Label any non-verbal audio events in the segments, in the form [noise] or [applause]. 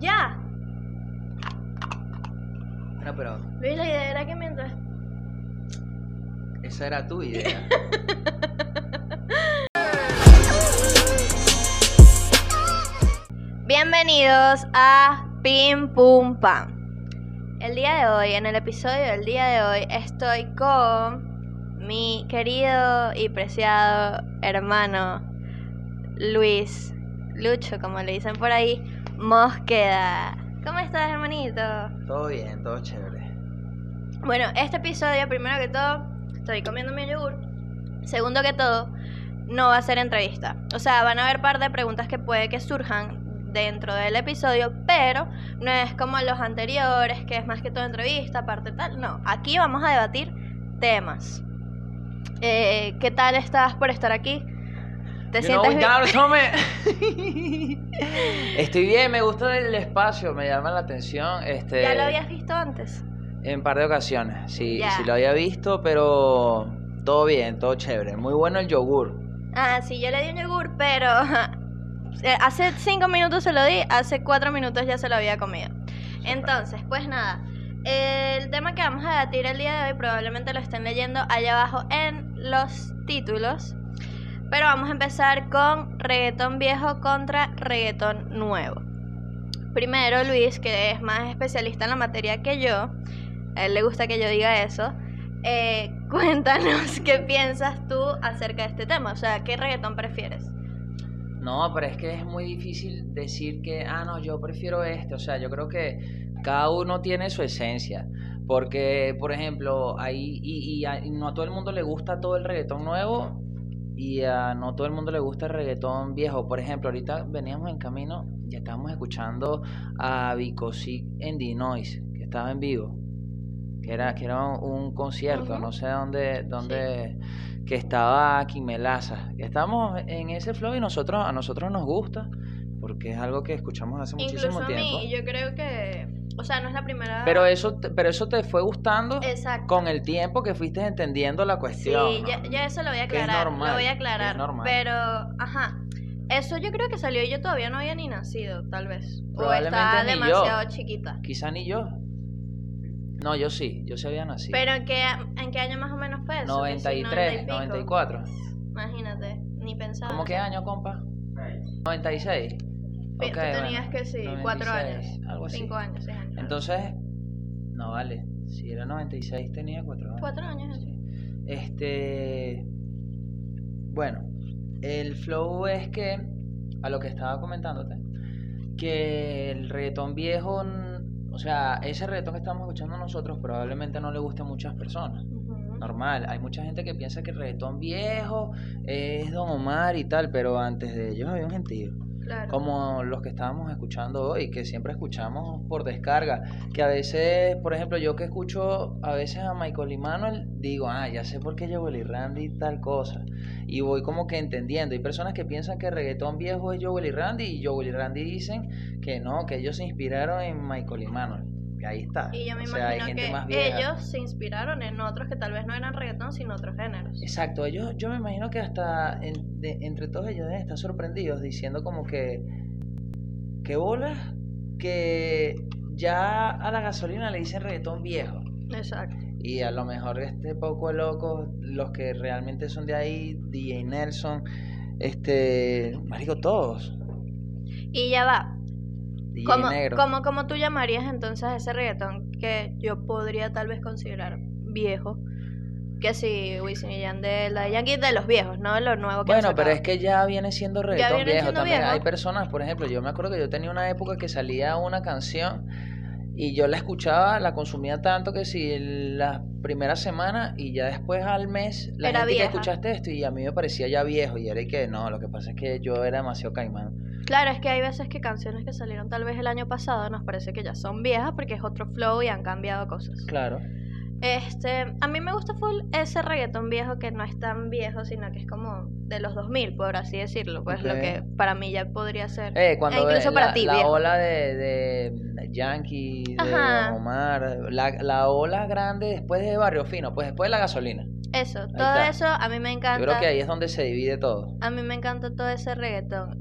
Ya. No, pero Luis, la idea era que mientras. esa era tu idea. [laughs] Bienvenidos a Pim Pum Pam. El día de hoy, en el episodio del día de hoy, estoy con mi querido y preciado hermano Luis Lucho, como le dicen por ahí, Mosqueda. ¿Cómo estás, hermanito? todo bien, todo chévere. Bueno, este episodio, primero que todo, estoy comiendo mi yogur. Segundo que todo, no va a ser entrevista. O sea, van a haber par de preguntas que puede que surjan dentro del episodio, pero no es como los anteriores, que es más que todo entrevista, aparte tal. No, aquí vamos a debatir temas. Eh, ¿Qué tal estás por estar aquí? ¿Te You know, sientes bien? down, tome. Estoy bien, me gusta el espacio, me llama la atención. Este, ¿Ya lo habías visto antes? En par de ocasiones, sí, sí lo había visto, pero todo bien, todo chévere. Muy bueno el yogur. Ah, sí, yo le di un yogur, pero [laughs] hace cinco minutos se lo di, hace cuatro minutos ya se lo había comido. Entonces, pues nada, el tema que vamos a debatir el día de hoy probablemente lo estén leyendo allá abajo en los títulos, pero vamos a empezar con reggaetón viejo contra reggaetón nuevo. Primero, Luis, que es más especialista en la materia que yo, a él le gusta que yo diga eso. eh, [laughs] cuéntanos qué piensas tú acerca de este tema. O sea, ¿qué reggaetón prefieres? No, pero es que es muy difícil decir que, ah, no, yo prefiero este. O sea, yo creo que cada uno tiene su esencia. Porque, por ejemplo, ahí, y, no a todo el mundo le gusta todo el reggaetón nuevo y a no todo el mundo le gusta el reggaetón viejo. Por ejemplo, ahorita veníamos en camino y estábamos escuchando a Vicosí en Dinois, que estaba en vivo. Que era, que era un concierto, no sé dónde, dónde que estaba aquí Melaza. Estamos en ese flow y nosotros, a nosotros nos gusta, porque es algo que escuchamos hace muchísimo Incluso a tiempo. mí, yo creo que, o sea, no es la primera. Pero eso, pero eso te fue gustando Exacto. con el tiempo que fuiste entendiendo la Sí, cuestión. ¿no? ya, ya eso lo voy a Que es aclarar. normal, lo voy a que es aclarar. normal. Pero, ajá. Eso yo creo que salió y yo todavía no había ni nacido, tal vez. O Probablemente estaba ni yo. demasiado chiquita. Quizá ni yo. No, yo sí, yo sí había nacido. Pero ¿en qué, ¿en qué año más o menos fue eso? Que sí, 93, 90 y pico. 94. Imagínate, ni pensaba. ¿Cómo qué año, compa? 96. Tú tenías bueno, que sí, cuatro 96, años. Algo así. Cinco años, seis años. Entonces, no vale. Si era 96 tenía 4 años. Cuatro años. Sí. Este. Bueno, el flow es que, a lo que estaba comentándote, que el reggaetón viejo, o sea, ese reggaetón que estamos escuchando nosotros probablemente no le guste a muchas personas. Normal, hay mucha gente que piensa que el reggaetón viejo es Don Omar y tal, pero antes de ellos había un gentío. Como los que estábamos escuchando hoy, que siempre escuchamos por descarga. Que a veces, por ejemplo, yo que escucho a veces a Michael y digo, ah, ya sé por qué Joel y Randy tal cosa. Y voy como que entendiendo. Hay personas que piensan que reggaetón viejo es Joel y Randy, y Joel y Randy dicen que no, que ellos se inspiraron en Michael y. Ahí está. Y yo me o sea, hay imagino que más ellos se inspiraron en otros que tal vez no eran reggaetón, sino otros géneros. Exacto, ellos, yo me imagino que hasta en- de- entre todos ellos deben estar sorprendidos diciendo como que, que bolas, que ya a la gasolina le dicen reggaetón viejo. Exacto. Y a lo mejor este poco de locos, los que realmente son de ahí, DJ Nelson, este, marico, todos. Y ya va. ¿Cómo, Negro. cómo, cómo tú llamarías entonces ese reggaetón que yo podría tal vez considerar viejo? Que si Wisin y Yandel, Daddy Yankee, de los viejos, no de los nuevos que han Bueno, pero es que ya viene siendo reggaetón viene viejo siendo también. viejo. Hay personas, por ejemplo, yo me acuerdo que yo tenía una época que salía una canción y yo la escuchaba, la consumía tanto que si la primera semana y ya después al mes la Era gente vieja. que escuchaste esto y a mí me parecía ya viejo y era y que no, lo que pasa es que yo era demasiado caimán. Claro, es que hay veces que canciones que salieron tal vez el año pasado nos parece que ya son viejas porque es otro flow y han cambiado cosas. Claro. Este, a mí me gusta full ese reggaetón viejo que no es tan viejo, sino que es como de los 2000, por así decirlo, pues lo que para mí ya podría ser. Eh, cuando E incluso ve para la, ti, la viejo. ola de, de Yankee, de Ajá. Omar, la, la ola grande después de Barrio Fino, pues después de la gasolina. Eso, todo está. eso a mí me encanta. Yo creo que ahí es donde se divide todo. A mí me encanta todo ese reggaetón.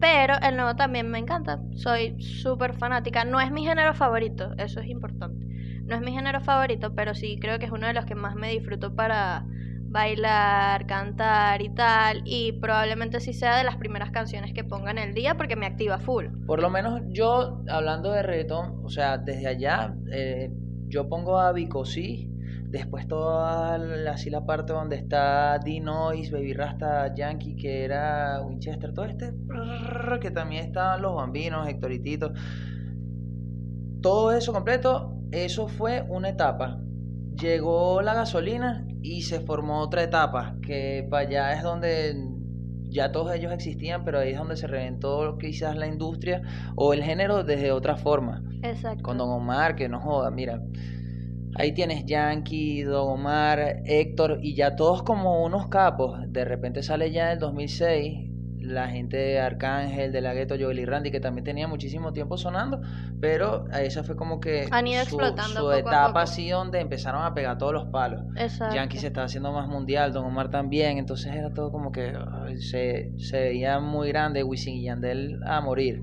Pero el nuevo también me encanta. Soy súper fanática. No es mi género favorito, eso es importante. No es mi género favorito, pero sí creo que es uno de los que más me disfruto para bailar, cantar y tal. Y probablemente sí sea de las primeras canciones que ponga en el día porque me activa full. Por lo menos yo, hablando de reggaetón, o sea, desde allá, eh, yo pongo a Bicosí, después toda la, así la parte donde está D-Noise, Baby Rasta, Yankee, que era Winchester, todo este, que también estaban los bambinos, Hectoritito. Todo eso completo, eso fue una etapa. Llegó la gasolina y se formó otra etapa, que para allá es donde ya todos ellos existían, pero ahí es donde se reventó quizás la industria o el género desde otra forma. Exacto. Con Don Omar, que no joda, mira. Ahí tienes Yankee, Don Omar, Héctor, y ya todos como unos capos. De repente sale ya en el 2006 la gente de Arcángel, de la Gueto, Joel y Randy, que también tenía muchísimo tiempo sonando, pero esa fue como que Han ido su, explotando su poco a etapa poco. así donde empezaron a pegar todos los palos. Exacto. Yankee se estaba haciendo más mundial, Don Omar también, entonces era todo como que se veía muy grande, Wisin y Yandel a morir.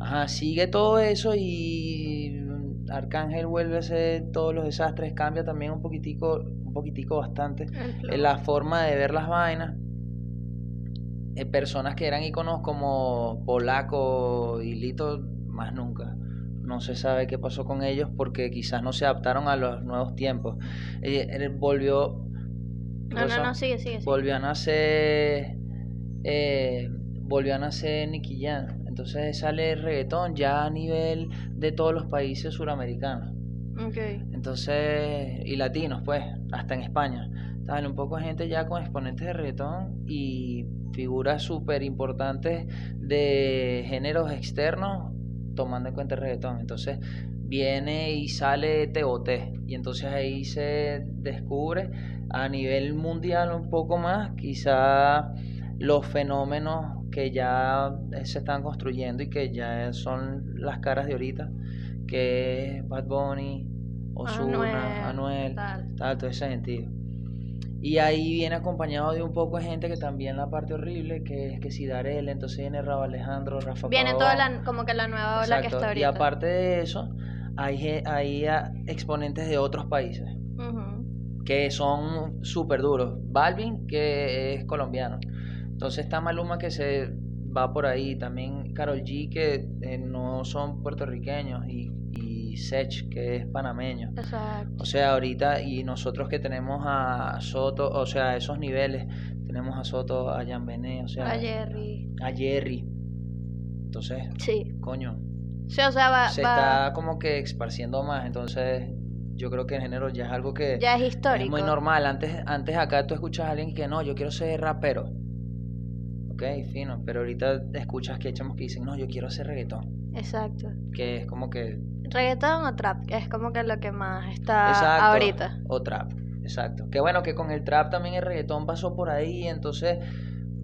Ajá, sigue todo eso y Arcángel vuelve a hacer todos los desastres, cambia también un poquitico, un poquitico bastante en la forma de ver las vainas. Eh, personas que eran iconos como Polaco y Lito, más nunca. No se sabe qué pasó con ellos porque quizás no se adaptaron a los nuevos tiempos. Eh, él volvió. No, no, no, sigue, sigue. sigue. Volvió a nacer. eh, volvió a nacer Nicky Jam. Entonces sale el reggaetón ya a nivel de todos los países suramericanos. Entonces, y latinos, pues, hasta en España. Sale un poco gente ya con exponentes de reggaetón y figuras súper importantes de géneros externos tomando en cuenta el reggaetón. Entonces, viene y sale TOT y entonces ahí se descubre a nivel mundial un poco más, quizá los fenómenos que ya se están construyendo y que ya son las caras de ahorita, que es Bad Bunny, Ozuna, Anuel, tal. tal, todo ese sentido. Y ahí viene acompañado de un poco de gente que también la parte horrible, que es que si Darel, entonces viene Rabo Alejandro, Rafa Viene Pavón. toda la, como que la nueva ola que Exacto, está Y ahorita. aparte de eso, hay, hay ah, exponentes de otros países que son súper duros. Balvin, que es colombiano. Entonces está Maluma que se va por ahí. También Carol G, que eh, no son puertorriqueños. Y, y Sech, que es panameño. Exacto. O sea, ahorita, y nosotros que tenemos a Soto, o sea, esos niveles, tenemos a Soto, a Jan Bené, o sea, A Jerry. a Jerry. Entonces, Sí. coño, Sí, o sea, va, se va- está como que esparciendo más. Entonces, yo creo que el género ya es algo que ya es histórico. es muy normal. Antes, antes acá tú escuchas a alguien que no, yo quiero ser rapero. Ok, fino. Pero ahorita escuchas que hay chamos que dicen, no, yo quiero hacer reggaetón. Exacto. Que es como que. Reggaetón o trap, es como que lo que más está Exacto. ahorita. O trap. Exacto. Que bueno, que con el trap también el reggaetón pasó por ahí. Entonces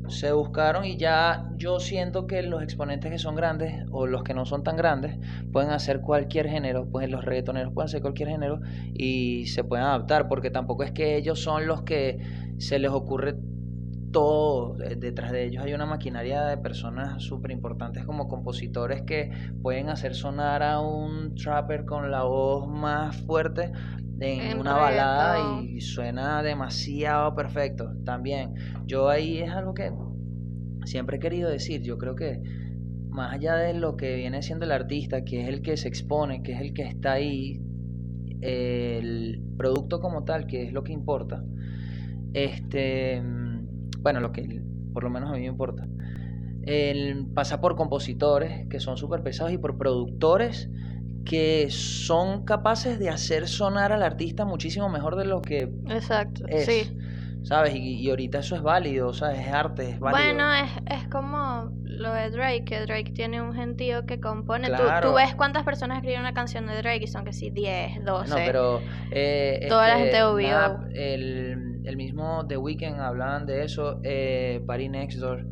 se buscaron y ya yo siento que los exponentes que son grandes o los que no son tan grandes pueden hacer cualquier género, pues los reggaetoneros pueden hacer cualquier género y se pueden adaptar porque tampoco es que ellos son los que se les ocurre todo, eh, detrás de ellos hay una maquinaria de personas súper importantes como compositores que pueden hacer sonar a un trapper con la voz más fuerte en, En una balada y suena demasiado perfecto también. Yo ahí es algo que siempre he querido decir, yo creo que más allá de lo que viene siendo el artista, que es el que se expone, que es el que está ahí, el producto como tal, que es lo que importa, este, bueno, lo que por lo menos a mí me importa, el, pasa por compositores que son súper pesados y por productores que son capaces de hacer sonar al artista muchísimo mejor de lo que Exacto. es. Sí. ¿Sabes? Y, y ahorita eso es válido, ¿sabes? Es arte, es válido. Bueno, es, es como lo de Drake, que Drake tiene un gentío que compone. Tú- Claro. Tú, ves cuántas personas escriben una canción de Drake y son que sí, 10, 12. No, pero. eh, Toda la este, gente obvio. Nap, el, el mismo The Weeknd hablaban de eso. Eh, Party Next Door.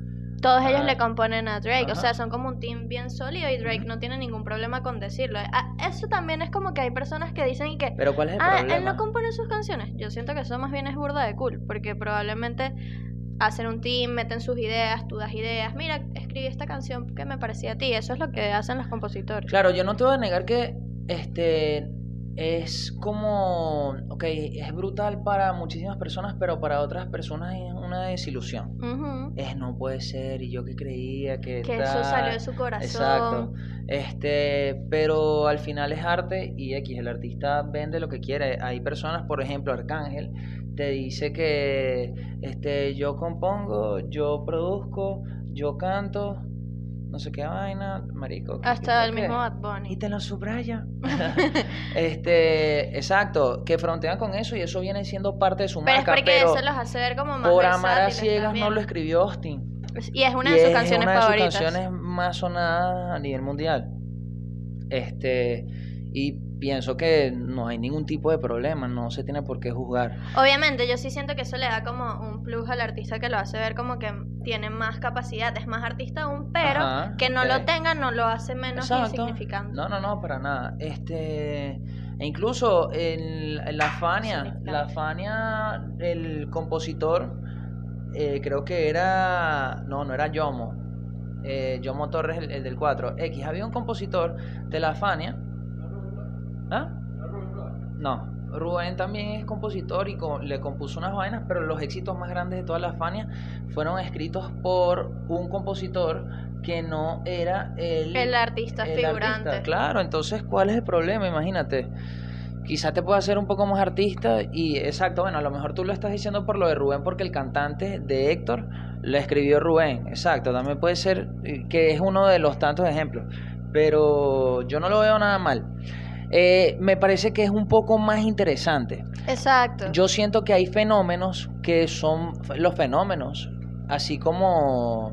Todos ellos le componen a Drake, o sea, son como un team bien sólido y Drake no tiene ningún problema con decirlo. Ah, eso también es como que hay personas que dicen que, Pero ¿cuál es el ah, problema? él no compone sus canciones. Yo siento que eso más bien es burda de cool, porque probablemente hacen un team, meten sus ideas, tú das ideas. Mira, escribí esta canción que me parecía a ti. Eso es lo que hacen los compositores. Claro, yo no te voy a negar que este es como, ok, es brutal para muchísimas personas, pero para otras personas es una desilusión. Es no puede ser y yo que creía que Que eso salió de su corazón. Exacto. Este, pero al final es arte y X, el artista vende lo que quiere. Hay personas, por ejemplo, Arcángel te dice que este yo compongo, yo produzco, yo canto, no sé qué vaina, marico. ¿qué- Hasta qué- el qué? mismo Bad Y Bunny. te lo subraya. [laughs] [laughs] este, exacto, que frontean con eso y eso viene siendo parte de su Pero es marca, porque pero eso los hace ver como más por amar a ciegas no lo escribió Austin. Y es una Y de sus es canciones una de favoritas. sus canciones más sonadas a nivel mundial. Este, y pienso que no hay ningún tipo de problema, no se tiene por qué juzgar. Obviamente, yo sí siento que eso le da como un plus al artista que lo hace ver como que tiene más capacidad, es más artista aún, pero Ajá, que no lo tenga no lo hace menos Exacto. insignificante. No, no, no, para nada. Este, e incluso en, la Fania, la Fania, el compositor, eh, creo que era, no, no era Yomo, eh, Yomo Torres, el, el del 4, X, había un compositor de la Fania. ¿Ah? No, Rubén también es compositor y co- le compuso unas vainas, pero los éxitos más grandes de toda la Fania fueron escritos por un compositor que no era el, El artista el figurante. artista, claro, entonces, ¿cuál es el problema? Imagínate. Quizás te pueda hacer un poco más artista y exacto, bueno, a lo mejor tú lo estás diciendo por lo de Rubén porque el cantante de Héctor lo escribió Rubén, exacto, también puede ser eh, que es uno de los tantos ejemplos, pero yo no lo veo nada mal. Eh, me parece que es un poco más interesante. Exacto. Yo siento que hay fenómenos que son los fenómenos, así como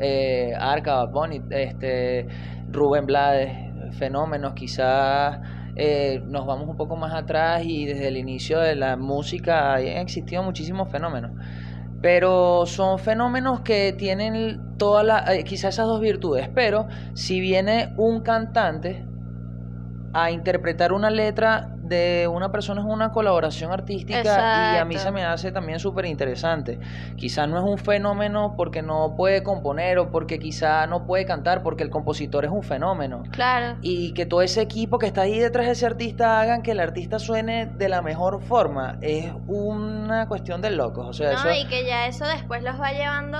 eh, Arca, Bunny, este, Rubén Blades, fenómenos, quizás eh, nos vamos un poco más atrás y desde el inicio de la música han existido muchísimos fenómenos. Pero son fenómenos que tienen todas las, eh, quizás esas dos virtudes. Pero si viene un cantante a interpretar una letra de una persona es una colaboración artística y a mí se me hace también súper interesante. Quizás no es un fenómeno porque no puede componer o porque quizá no puede cantar porque el compositor es un fenómeno. Claro. Y que todo ese equipo que está ahí detrás de ese artista hagan que el artista suene de la mejor forma es una cuestión de locos. O sea, No, eso... y que ya eso después los va llevando.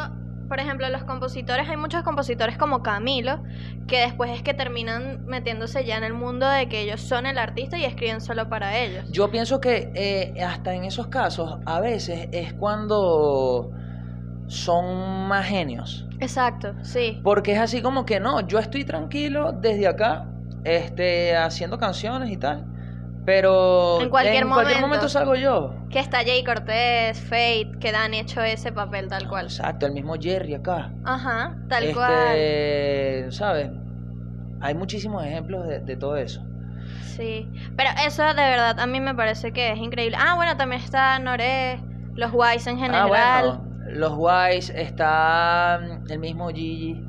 Por ejemplo, los compositores, hay muchos compositores como Camilo, que después es que terminan metiéndose ya en el mundo de que ellos son el artista y escriben solo para ellos. Yo pienso que eh, hasta en esos casos a veces es cuando son más genios. Exacto, sí. Porque es así como que no, yo estoy tranquilo desde acá, este, haciendo canciones y tal. Pero En cualquier momento. momento salgo yo. Que está Jay Cortés, Fate, que han hecho ese papel tal cual. Exacto, el mismo Jerry acá. Ajá, tal este, cual. ¿sabes? Hay muchísimos ejemplos de, de todo eso. Sí. Pero eso de verdad a mí me parece que es increíble. Ah, bueno, también está Noré, los Wise en general. Ah, bueno, los Wise, está mm, el mismo Gigi,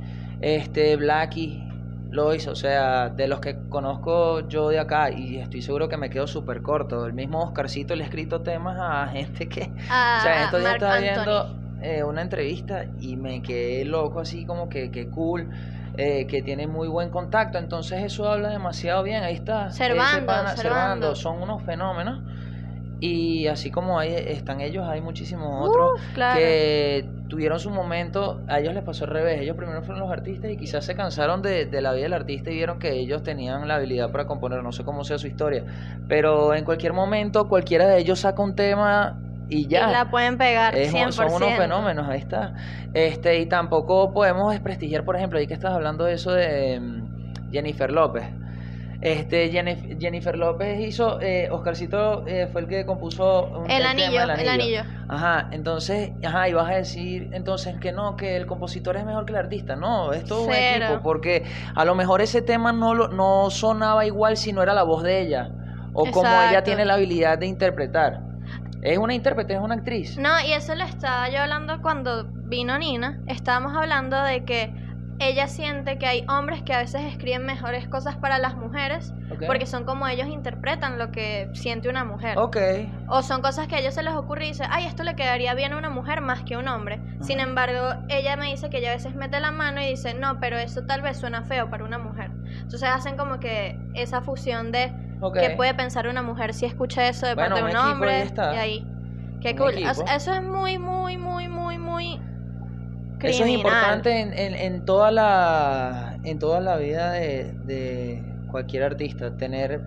este, Blackie, Lois, o sea, de los que conozco yo de acá, y estoy seguro que me quedo súper corto. El mismo Oscarcito le ha escrito temas a gente que. a [laughs] o sea, estos días estaba viendo eh, una entrevista y me quedé loco, así como que, que cool. eh, que tiene muy buen contacto, entonces eso habla demasiado bien. Ahí está. Servando, pana, Servando. son unos fenómenos. Y así como hay, están ellos, hay muchísimos otros Uf, claro. que tuvieron su momento, a ellos les pasó al revés, ellos primero fueron los artistas y quizás se cansaron de, de la vida del artista y vieron que ellos tenían la habilidad para componer, no sé cómo sea su historia, pero en cualquier momento cualquiera de ellos saca un tema y ya. Y la pueden pegar Es un- 100%. son unos fenómenos, ahí está. Este, y tampoco podemos desprestigiar, por ejemplo, ahí que estás hablando de eso de mm, Jennifer López. Este, Jenif- Jennifer López hizo, eh, Oscarcito eh, fue el que compuso un- El anillo, el anillo. Ajá, entonces, ajá, y vas a decir entonces que no, que el compositor es mejor que el artista. No, es todo un equipo, porque a lo mejor ese tema no, lo, no sonaba igual si no era la voz de ella, o como ella tiene la habilidad de interpretar. Es una intérprete, es una actriz. No, y eso lo estaba yo hablando cuando vino Nina. Estábamos hablando de que ella siente que hay hombres que a veces escriben mejores cosas para las mujeres porque son como ellos interpretan lo que siente una mujer. O son cosas que a ellos se les ocurre y dice, ay, esto le quedaría bien a una mujer más que a un hombre. Sin embargo, ella me dice que ella a veces mete la mano y dice, no, pero eso tal vez suena feo para una mujer. Entonces hacen como que esa fusión de Ok. qué puede pensar una mujer si escucha eso de Bueno, parte de un hombre. ahí está. Y ahí. Qué Un cool. equipo. Eso es muy, muy, muy, muy, muy. Eso es importante en, en, en toda la en toda la vida de, de cualquier artista, tener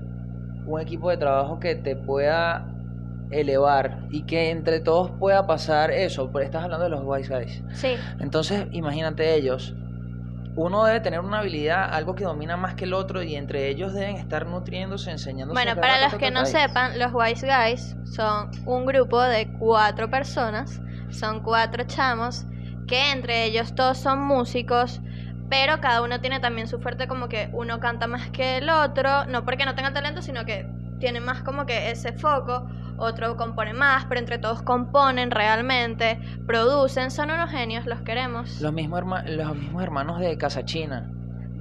un equipo de trabajo que te pueda elevar y que entre todos pueda pasar eso, porque estás hablando de los wise guys. Sí. Entonces, imagínate ellos. Uno debe tener una habilidad, algo que domina más que el otro, y entre ellos deben estar nutriéndose, enseñándose. Bueno, para los que ta, no sepan, los Wise Guys son un grupo de cuatro personas, son cuatro chamos, que entre ellos todos son músicos, pero cada uno tiene también su fuerte como que uno canta más que el otro, no porque no tenga talento, sino que tiene más como que ese foco, otro compone más, pero entre todos componen realmente, producen, son unos genios, los queremos. Los mismos, los mismos hermanos de Casa China.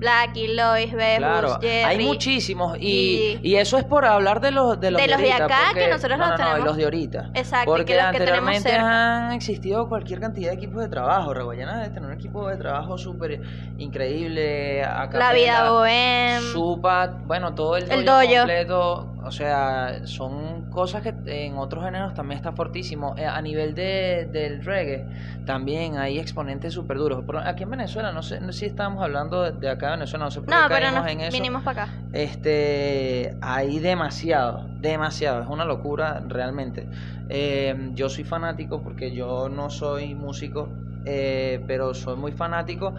Blackie, Lois, Bebus, Claro, Jerry. hay muchísimos y, y- y eso es por hablar de los de los De los de ahorita, acá, que porque- nosotros no, los no, no, y tenemos. los de ahorita. Exacto, y Porque que los que tenemos anteriormente cerca. han existido cualquier cantidad de equipos de trabajo. Reguayana debe tener un equipo de trabajo súper increíble. acá La vida bohem. Supa, bueno, todo el, El dojo. completo. O sea, son cosas que en otros géneros también está fortísimo. Eh, A nivel de, del reggae, también hay exponentes súper duros. Aquí en Venezuela, no sé no sé si estamos hablando de, acá de Venezuela, no sé por qué No, pero nos en eso. vinimos para acá. Este, hay demasiado, demasiado, es una locura realmente. Eh, yo soy fanático porque yo no soy músico, eh, pero soy muy fanático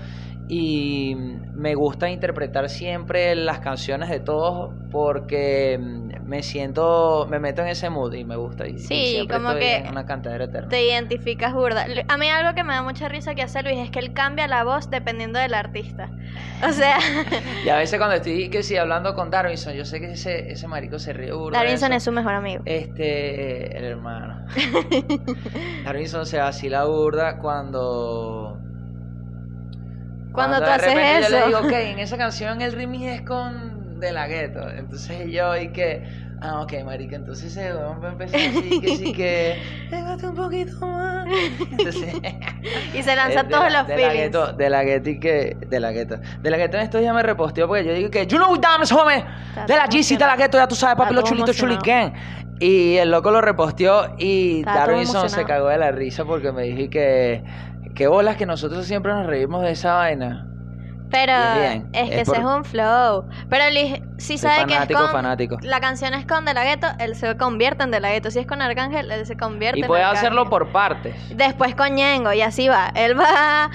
y me gusta interpretar siempre las canciones de todos porque me siento, me meto en ese mood y me gusta. Y, y Sí, siempre como estoy que en una cantadera eterna. Te identificas burda. A mí algo que me da mucha risa que hace Luis es que él cambia la voz dependiendo del artista. O sea, [laughs] Y a veces cuando estoy que sí hablando con Darwinson, yo sé que ese, ese marico se ríe burda Darwinson eso. es su mejor amigo. Este, el hermano. [laughs] Darwinson se vacila burda cuando. Cuando tú de haces repente Yo le eso. digo, ok, [laughs] en esa canción el remix es con De La Ghetto. Entonces yo, y que. Ah, ok, marica, entonces ese weón va a empezar así, que sí [laughs] que. Pégate un poquito más. Entonces. [laughs] Y se lanza de todos la- los de la gueto, de la gueto y que de la gueto de la gueto en estos días me reposteó porque yo digo que you know dance homie de la GC de la gueto ya tú sabes papi Está lo todo chulito emocionado. chuliquén y el loco lo reposteó y Darwinson se cagó de la risa porque me dije que qué bolas que nosotros siempre nos reímos de esa vaina Pero Y bien, es que es ese es un flow. Pero sí Soy sabe que es fanático, con... fanático. La canción es con De La Ghetto, él se convierte en De La Ghetto. Si es con Arcángel, él se convierte y en puede Arcángel. hacerlo por partes Después con Ñengo, y así va. Él va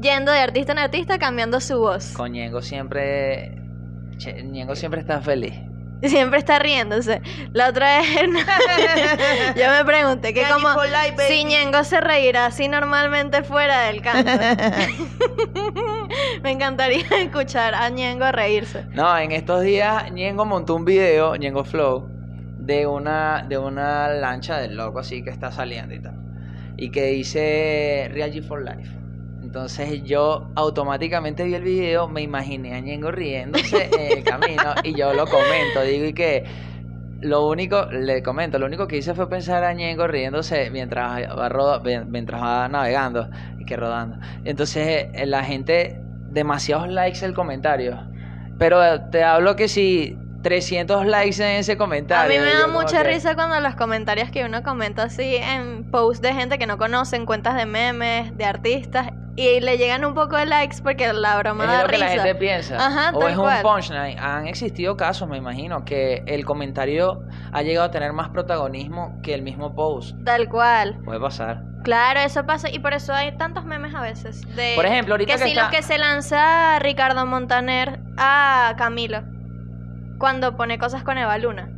yendo de artista en artista cambiando su voz. con Ñengo siempre Ñengo siempre está feliz [laughs] Siempre está riéndose. La otra vez, [laughs] [laughs] yo me pregunté que como si Ñengo se reirá así normalmente fuera del canto. me encantaría escuchar a Ñengo reírse. No, en estos días Ñengo montó un video, Ñengo Flow, de una, de una lancha del loco así que está saliendo y tal. Y que dice Real G for Life. Entonces yo automáticamente vi el video, me imaginé a Ñengo riéndose en el camino y yo lo comento, digo y que lo único, le comento, lo único que hice fue pensar a Ñengo riéndose mientras va, mientras va navegando y que rodando. Entonces eh, la gente, demasiados likes el comentario. Pero te hablo que si 300 likes en ese A comentario. mí me da mucha que- risa cuando los comentarios que uno comenta así en posts de gente que no conocen, cuentas de memes, de artistas, y le llegan un poco de likes porque la broma Es da lo que la risa. gente piensa. Ajá, o es cual. un punchline. Han existido casos, me imagino, que el comentario ha llegado a tener más protagonismo que el mismo post. Tal cual. Puede pasar. Claro, eso pasa y por eso hay tantos memes a veces. De Por ejemplo, ahorita que, que si está- los que se lanza Ricardo Montaner a Camilo cuando pone cosas con Eva Luna.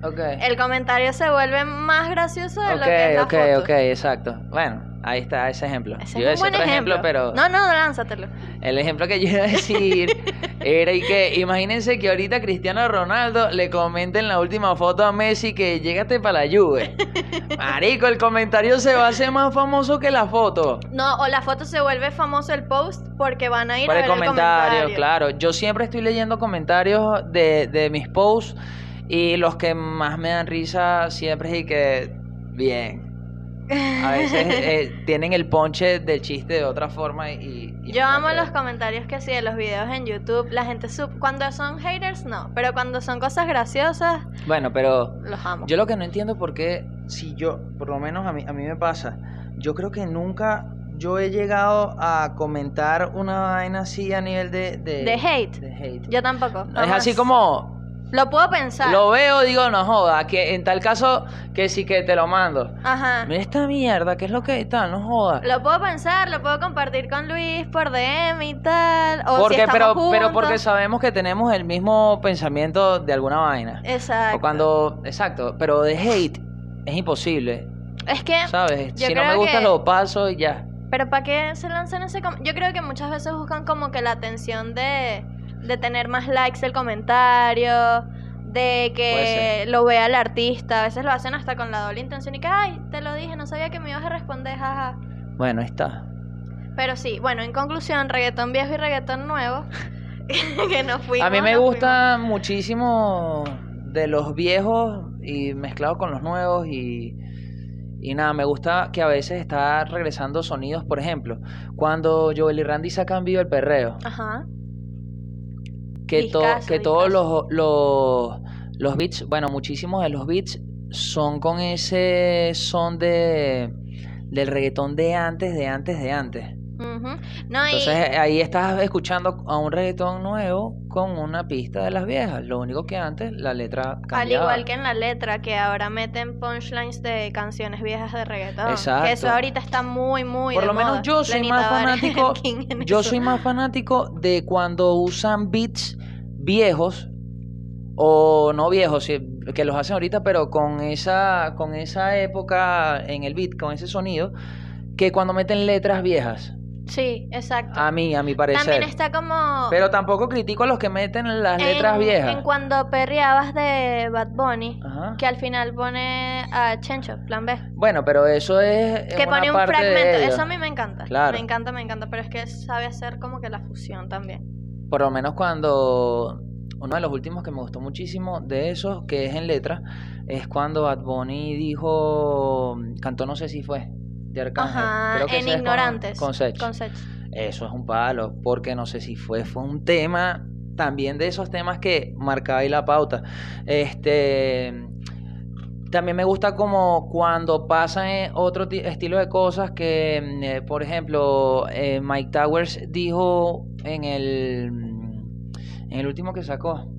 El comentario se vuelve más gracioso de lo que es la ok, foto. ok, exacto. Bueno, Ahí está ese ejemplo. Ese yo iba a decir otro ejemplo, pero No, no, lánzatelo. el ejemplo que yo iba a decir [laughs] era y que imagínense que ahorita Cristiano Ronaldo le comente en la última foto a Messi que llégate para la Juve. [laughs] Marico, el comentario se va a hacer más famoso que la foto. No, o la foto se vuelve famoso el post porque van a ir Por a el ver comentario, el comentario. claro. Yo siempre estoy leyendo comentarios de, de mis posts y los que más me dan risa siempre es y que bien. A veces [laughs] eh, tienen el ponche del chiste de otra forma y... y Yo amo los comentarios que sí de los videos en YouTube. La gente sub... cuando son haters no, pero cuando son cosas graciosas Bueno, pero los amo. yo lo que no entiendo por qué, si yo, por lo menos a mí, a mí me pasa, yo creo que nunca yo he llegado a comentar una vaina así a nivel de... De, De hate. de hate. Yo tampoco. es así como... Lo puedo pensar. Lo veo, digo, no joda, que en tal caso que sí que te lo mando. Ajá. Mira esta mierda, ¿qué es lo que está? No joda. Lo puedo pensar, lo puedo compartir con Luis por DM y tal. O porque, si estamos pero, juntos. pero porque sabemos que tenemos el mismo pensamiento de alguna vaina. Exacto. O cuando, exacto, pero de hate es imposible, Es que, ¿sabes? Si no me gusta que- lo paso y ya. pero ¿para qué se lanzan ese com- Yo creo que muchas veces buscan como que la atención de, de tener más likes el comentario, de que lo vea el artista. A veces lo hacen hasta con la doble intención y que, ay, te lo dije, no sabía que me ibas a responder, jaja. Bueno, ahí está. Pero sí, bueno, en conclusión, reggaetón viejo y reggaetón nuevo. [laughs] que nos fuimos. A mí me gusta muchísimo de los viejos y mezclado con los nuevos y, y nada, me gusta que a veces está regresando sonidos, por ejemplo, cuando Joel y Randy sacan Viva el Perreo. Ajá. Que, to- que todos los, los, los beats, bueno, muchísimos de los beats son con ese son de del reggaetón de antes, de antes, de antes. No, Entonces ahí estás escuchando a un reggaetón nuevo con una pista de las viejas. Lo único que antes la letra Al cambiaba. igual que en la letra, que ahora meten punchlines de canciones viejas de reggaetón. Exacto. Que eso ahorita está muy, muy Por de lo menos yo soy Lenita más [laughs] fanático. Yo soy más fanático de cuando usan beats viejos o no viejos, que los hacen ahorita, pero con esa con esa época en el beat, con ese sonido, que cuando meten letras viejas. Sí, exacto. A mí, a mi parecer. También está como... Pero tampoco critico a los que meten las en, letras viejas. En cuando perreabas de Bad Bunny, Ajá. que al final pone a Chencho, plan B. Bueno, pero eso es Que pone un fragmento. Eso a mí me encanta. Claro. Me encanta, me encanta. Pero es que sabe hacer como que la fusión también. Por lo menos cuando uno de los últimos que me gustó muchísimo de esos, que es en letra, es cuando Bad Bunny dijo, cantó no sé si fue, de Arcángel. Ajá, Creo que en con- Ignorantes. Con, Sech. Con Sech. Eso es un palo, porque no sé si fue, fue un tema, también de esos temas que marcaba ahí la pauta. Este... También me gusta como cuando pasan eh, otro ti- estilo de cosas que, mm, eh, por ejemplo, eh, Mike Towers dijo en el, en el último que sacó,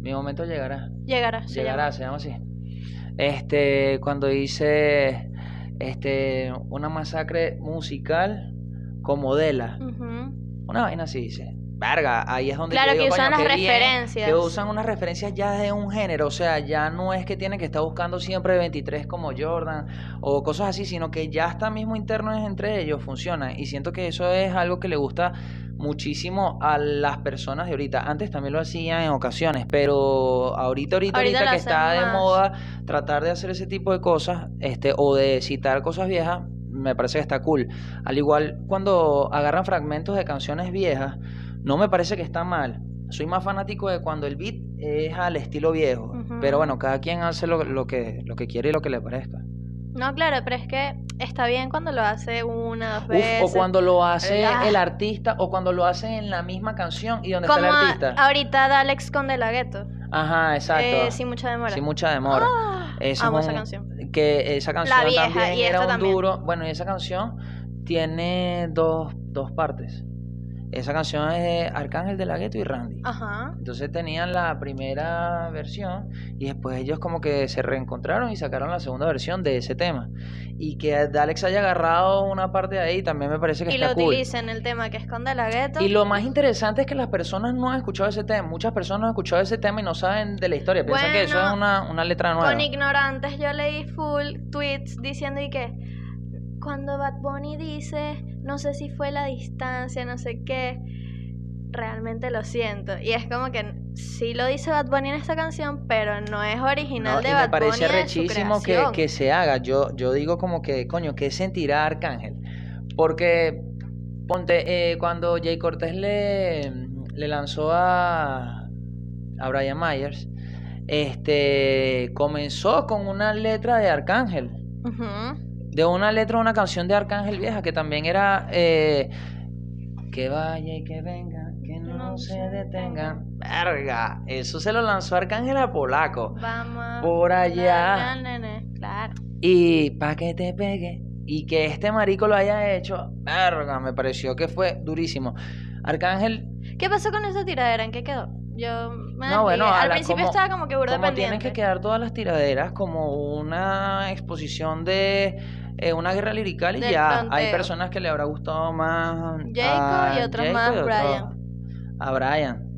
mi momento llegará. Llegará. se Llegará, llama. se llama así. Este, cuando dice este, una masacre musical como Dela. Una vaina así dice. Verga, ahí es donde Claro yo que digo, usan coño, las bien referencias. Que usan unas referencias ya de un género. O sea, ya no es que tienen que estar buscando siempre 23 como Jordan o cosas así, sino que ya está mismo interno entre ellos, funciona. Y siento que eso es algo que le gusta muchísimo a las personas de ahorita. Antes también lo hacían en ocasiones, pero ahorita, ahorita, Ahorita que está de moda tratar de hacer ese tipo de cosas, este, o de citar cosas viejas, me parece que está cool. Al igual cuando agarran fragmentos de canciones viejas, no me parece que está mal. Soy más fanático de cuando el beat es al estilo viejo. Pero bueno, cada quien hace lo, lo que, lo que quiere y lo que le parezca. No, claro, pero es que está bien cuando lo hace una, dos Uf, veces. o cuando lo hace Ah. el artista, o cuando lo hace en la misma canción y donde Como está el a- artista. ahorita Dalex con De La Ghetto. Ajá, exacto. Eh, sin mucha demora. Sin mucha demora. Ah, Eso amo es esa canción. Que esa canción vieja, también y era esta un también. duro. Bueno, y esa canción tiene dos, dos partes. Esa canción es de Arcángel de la Gueto y Randy. Ajá. Entonces tenían la primera versión y después ellos como que se reencontraron y sacaron la segunda versión de ese tema. Y que Alex haya agarrado una parte de ahí también me parece que Y está lo cool. utilicen el tema que es con De La Ghetto. Y lo más interesante es que las personas no han escuchado ese tema. Muchas personas no han escuchado ese tema y no saben de la historia. Piensan que eso es una, una letra nueva. Con ignorantes yo leí full tweets diciendo y que cuando Bad Bunny dice, no sé si fue la distancia, no sé qué, realmente lo siento. Y es como que sí lo dice Bad Bunny en esta canción, pero no es original No, de y Bad me parece Bunny. de su rechísimo que, que se haga. Yo, yo digo como que, coño, ¿qué sentirá Arcángel? Porque, ponte, eh, cuando Jay Cortés le, le lanzó a, a Brian Myers, este, comenzó con una letra de Arcángel. De una letra de una canción de Arcángel vieja que también era eh, Que vaya y que venga, que no se detenga. Verga, eso se lo lanzó Arcángel a Polaco. Vamos. Por allá. na, na, na, Claro. Y pa' que te pegue. Y que este marico lo haya hecho, verga, me pareció que fue durísimo. Arcángel, ¿Qué pasó con esa tiradera? ¿En qué quedó? Yo me No, bueno, al la- principio como- estaba como que burda como tienen pendiente. que quedar todas las tiraderas como una exposición de eh, una guerra lirical y Del ya. Hay personas que le habrá gustado más Jacob y otros Jacob más y Brian. A Brian.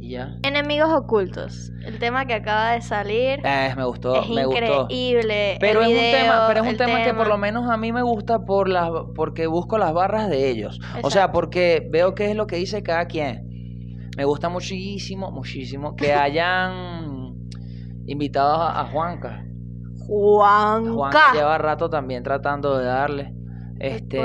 Y ya. Enemigos ocultos. El tema que acaba de salir Eh, me gustó, es me gustó. increíble. Pero El es un tema, pero es un tema, que por lo menos a mí me gusta por las porque busco las barras de ellos. O sea, porque veo qué es lo que dice cada quien. Me gusta muchísimo, muchísimo que [laughs] hayan invitado a Juanca. Juanca. Juanca lleva rato también tratando de darle. Este,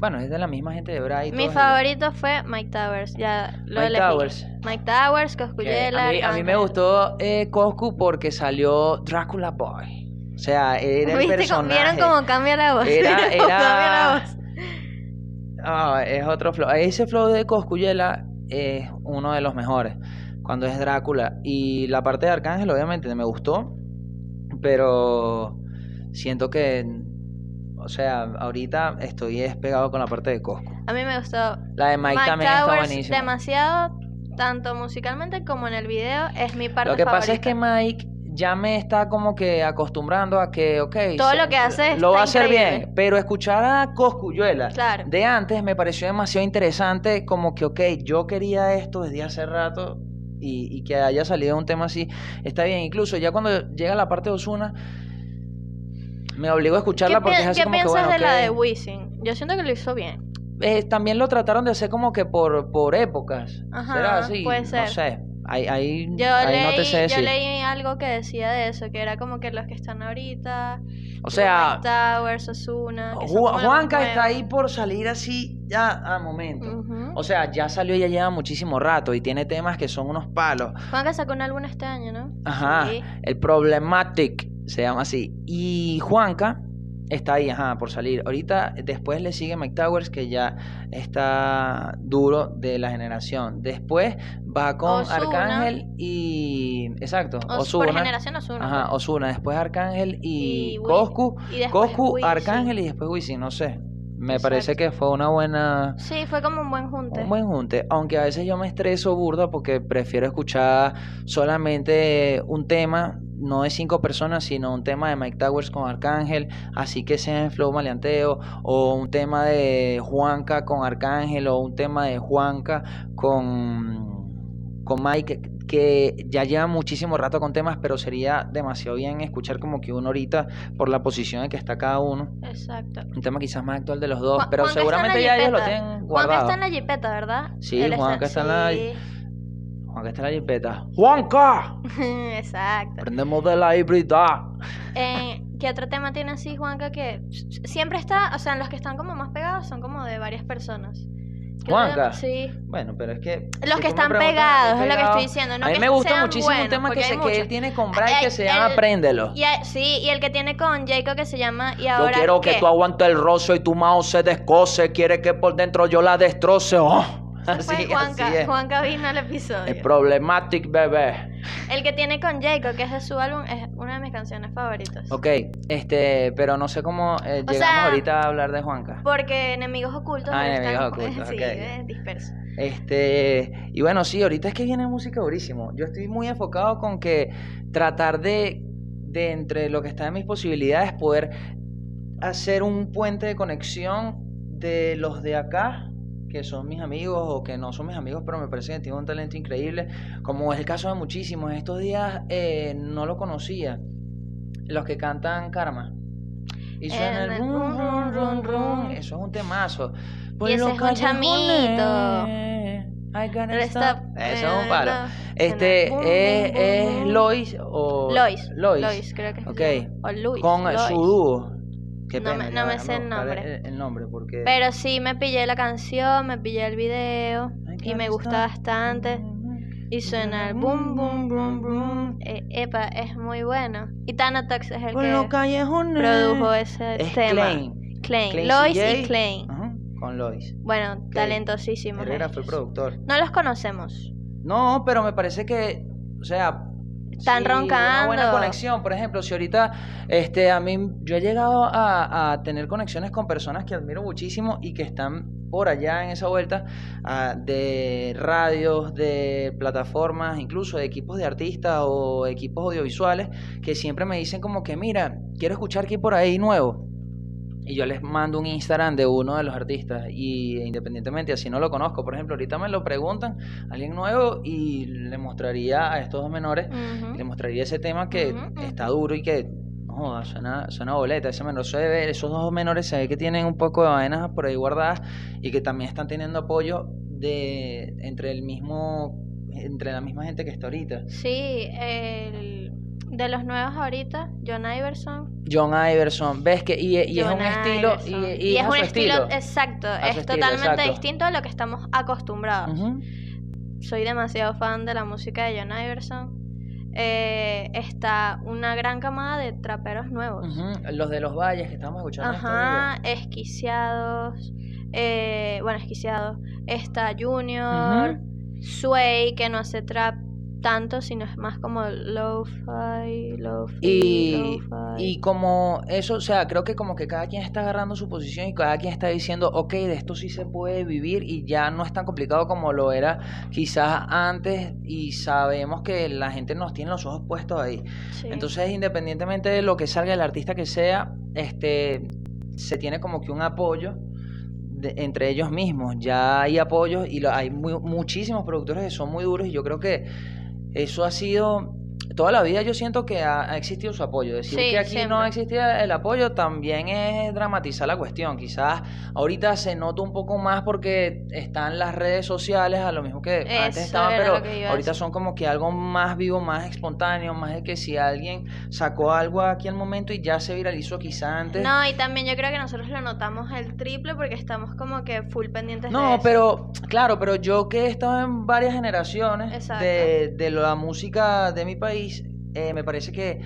bueno, es de la misma gente de Bray. Mi favorito fue Mike Towers. Ya lo Mike elegí. Towers. Mike Towers, Coscuyela. a, mí, a mí me gustó eh, Coscu porque salió Drácula Boy. O sea, era el ¿Viste cómo- personaje. ¿Vieron cómo cambia la voz? Era- [laughs] cambia la voz. Ah, es otro flow. Ese flow de Coscuyela es uno de los mejores. Cuando es Drácula. Y la parte de Arcángel, obviamente, me gustó. Pero siento que. O sea, ahorita estoy despegado con la parte de Coscu. A mí me gustó. La de Mike, Mike también está Towers, buenísima. demasiado, tanto musicalmente como en el video, es mi parte Lo que favorita. pasa es que Mike ya me está como que acostumbrando a que, ok, Todo lo que hace lo va a está hacer increíble. bien, pero escuchar a Coscuyuela Claro. de antes me pareció demasiado interesante, como que, ok, yo quería esto desde hace rato y, y que haya salido un tema así, está bien. Incluso ya cuando llega la parte de Osuna, me obligó a escucharla ¿Qué, porque es así qué como que, piensas bueno, de la ok. de Wisin? Yo siento que lo hizo bien. Eh, también lo trataron de hacer como que por, por épocas. Ajá, ¿Será así? puede No ser. sé. Ahí, ahí, Yo, ahí leí, no te sé yo decir. leí algo que decía de eso, que era como que los que están ahorita, O sea, Towers, Osuna, que Juanca está ahí por salir así ya a momento. Ujú. O sea, ya salió y ya lleva muchísimo rato y tiene temas que son unos palos. Juanca sacó un álbum este año, ¿no? Ajá, Sí. el Problematic se llama así. Y Juanca está ahí, ajá, por salir. Ahorita después le sigue Mike Towers, que ya está duro de la generación. Después va con Ozuna. Arcángel y... Exacto, Os- por Osuna. generación Osuna. Ajá, Osuna. Después Arcángel y, Y Coscu. y después Coscu. Arcángel y después Wisin, no sé. Me Exacto. parece que fue una buena... Sí, fue como un buen junte. Un buen junte, aunque a veces yo me estreso burda porque prefiero escuchar solamente un tema, no de cinco personas, sino un tema de Mike Towers con Arcángel, así que sea en Flow Maleanteo, o un tema de Juanca con Arcángel, o un tema de Juanca con, con Mike, que ya lleva muchísimo rato con temas, pero sería demasiado bien escuchar como que uno ahorita por la posición en que está cada uno. Exacto. Un tema quizás más actual de los dos, Juan- pero la seguramente ya ellos lo tienen Juanca está en la jipeta, ¿verdad? Sí, Él Juanca está en la-. Juanca está en la jipeta. ¡Juanca! [laughs] Exacto. Aprendemos de la híbrida. Eh, ¿Qué otro tema tiene así, Juanca? Que siempre está, o sea, los que están como más pegados son como de varias personas. ¿Qué otro Juanca. Sí. Bueno, pero es que. Los si que están pegados, es lo que estoy diciendo. No a mí que me gusta muchísimo un buenos, tema que, se, que él tiene con Bray que se llama el- Préndelo. Y sí, y el que tiene con Jacob que se llama Y Yo ahora quiero que qué? tú aguantes el roce y tu mao se descoce. Quiere que por dentro yo la destroce. Oh, Fue así, Juanca, así es. Juanca vino al episodio. El problematic bebé. El que tiene con Jacob, que es de su álbum, es una de mis canciones favoritas. Ok, este, pero no sé cómo eh, llegamos sea, ahorita a hablar de Juanca. Porque enemigos ocultos. Ah, no están- Enemigos [laughs] Ocultos, sí, ok. eh, disperso. Este, y bueno, sí, ahorita es que viene música durísimo. Yo estoy muy enfocado con que tratar de, de entre lo que está en mis posibilidades, poder hacer un puente de conexión de los de acá, que son mis amigos o que no son mis amigos, pero me parece que tienen un talento increíble, como es el caso de muchísimos. Estos días eh, no lo conocía, los que cantan Karma. Y suena En el el rum, rum, rum, rum. Eso es un temazo. ese es un chamito. I gotta Pero stop. está- Eso es un eh, palo. Este suena es. Lois o. Lois. Lois. Lois, creo que es. O Luis. Con Lois. su dúo. Qué No me- no sé el nombre. El, el nombre porque. Pero sí me pillé la canción, me pillé el video y me gusta bastante. Y suena el boom, boom, boom, boom. Eh, epa, es muy bueno. Y Tanatox es el Con que callejones. produjo ese Es tema. Klein. Klein. Klein Lois y Klein. Ajá, Con Lois. Bueno, talentosísimos. Herrera fue el productor. No los conocemos. No, pero me parece que, o sea, Están sí, Una buena roncando. conexión, por ejemplo, si ahorita, este, a mí, yo he llegado a, a tener conexiones con personas que admiro muchísimo y que están por allá en esa vuelta ah, de radios, de plataformas, incluso de equipos de artistas o equipos audiovisuales que siempre me dicen como que, mira, quiero escuchar aquí por ahí nuevo. Y yo les mando un Instagram de uno de los artistas y independientemente, así no lo conozco, por ejemplo, ahorita me lo preguntan, alguien nuevo y le mostraría a estos dos menores, Ujú. le mostraría ese tema que está duro y que, no joda, suena, suena boleta, ese menor se ve, esos dos menores se ve que tienen un poco de vainas por ahí guardadas y que también están teniendo apoyo de entre el mismo, entre la misma gente que está ahorita. Sí, el, de los nuevos ahorita, John Iverson. John Iverson, ves que y, y es un estilo y, es, un estilo, exacto, es estilo, totalmente exacto. distinto a lo que estamos acostumbrados. Soy demasiado fan de la música de John Iverson. Eh, está una gran camada de traperos nuevos. Los de los valles que estamos escuchando. estos Ajá, esquiciados. eh, bueno, esquiciados. Está Junior. Sway, que no hace trap tanto, sino es más como lo-fi, lo-fi, Y, lo-fi. y como eso, o sea, creo que como que cada quien está agarrando su posición y cada quien está diciendo, ok, de esto sí se puede vivir y ya no es tan complicado como lo era quizás antes y sabemos que la gente nos tiene los ojos puestos ahí. Sí. Entonces, independientemente de lo que salga del artista que sea, este, se tiene como que un apoyo de- entre ellos mismos. Ya hay apoyos y lo- hay muy- muchísimos productores que son muy duros y yo creo que eso ha sido... Toda la vida yo siento que ha, ha existido su apoyo. Decir Sí, que aquí no siempre. existía el apoyo también es dramatizar la cuestión. Quizás ahorita se nota un poco más porque están las redes sociales, a lo mismo que antes estaban, pero ahorita son como que algo más vivo, más espontáneo, más de que si alguien sacó algo aquí al momento y ya se viralizó quizá antes. No, y también yo creo que nosotros lo notamos el triple porque estamos como que full pendientes de No, eso. pero claro, pero yo que he estado en varias generaciones de, de la música de mi país, eh, me parece que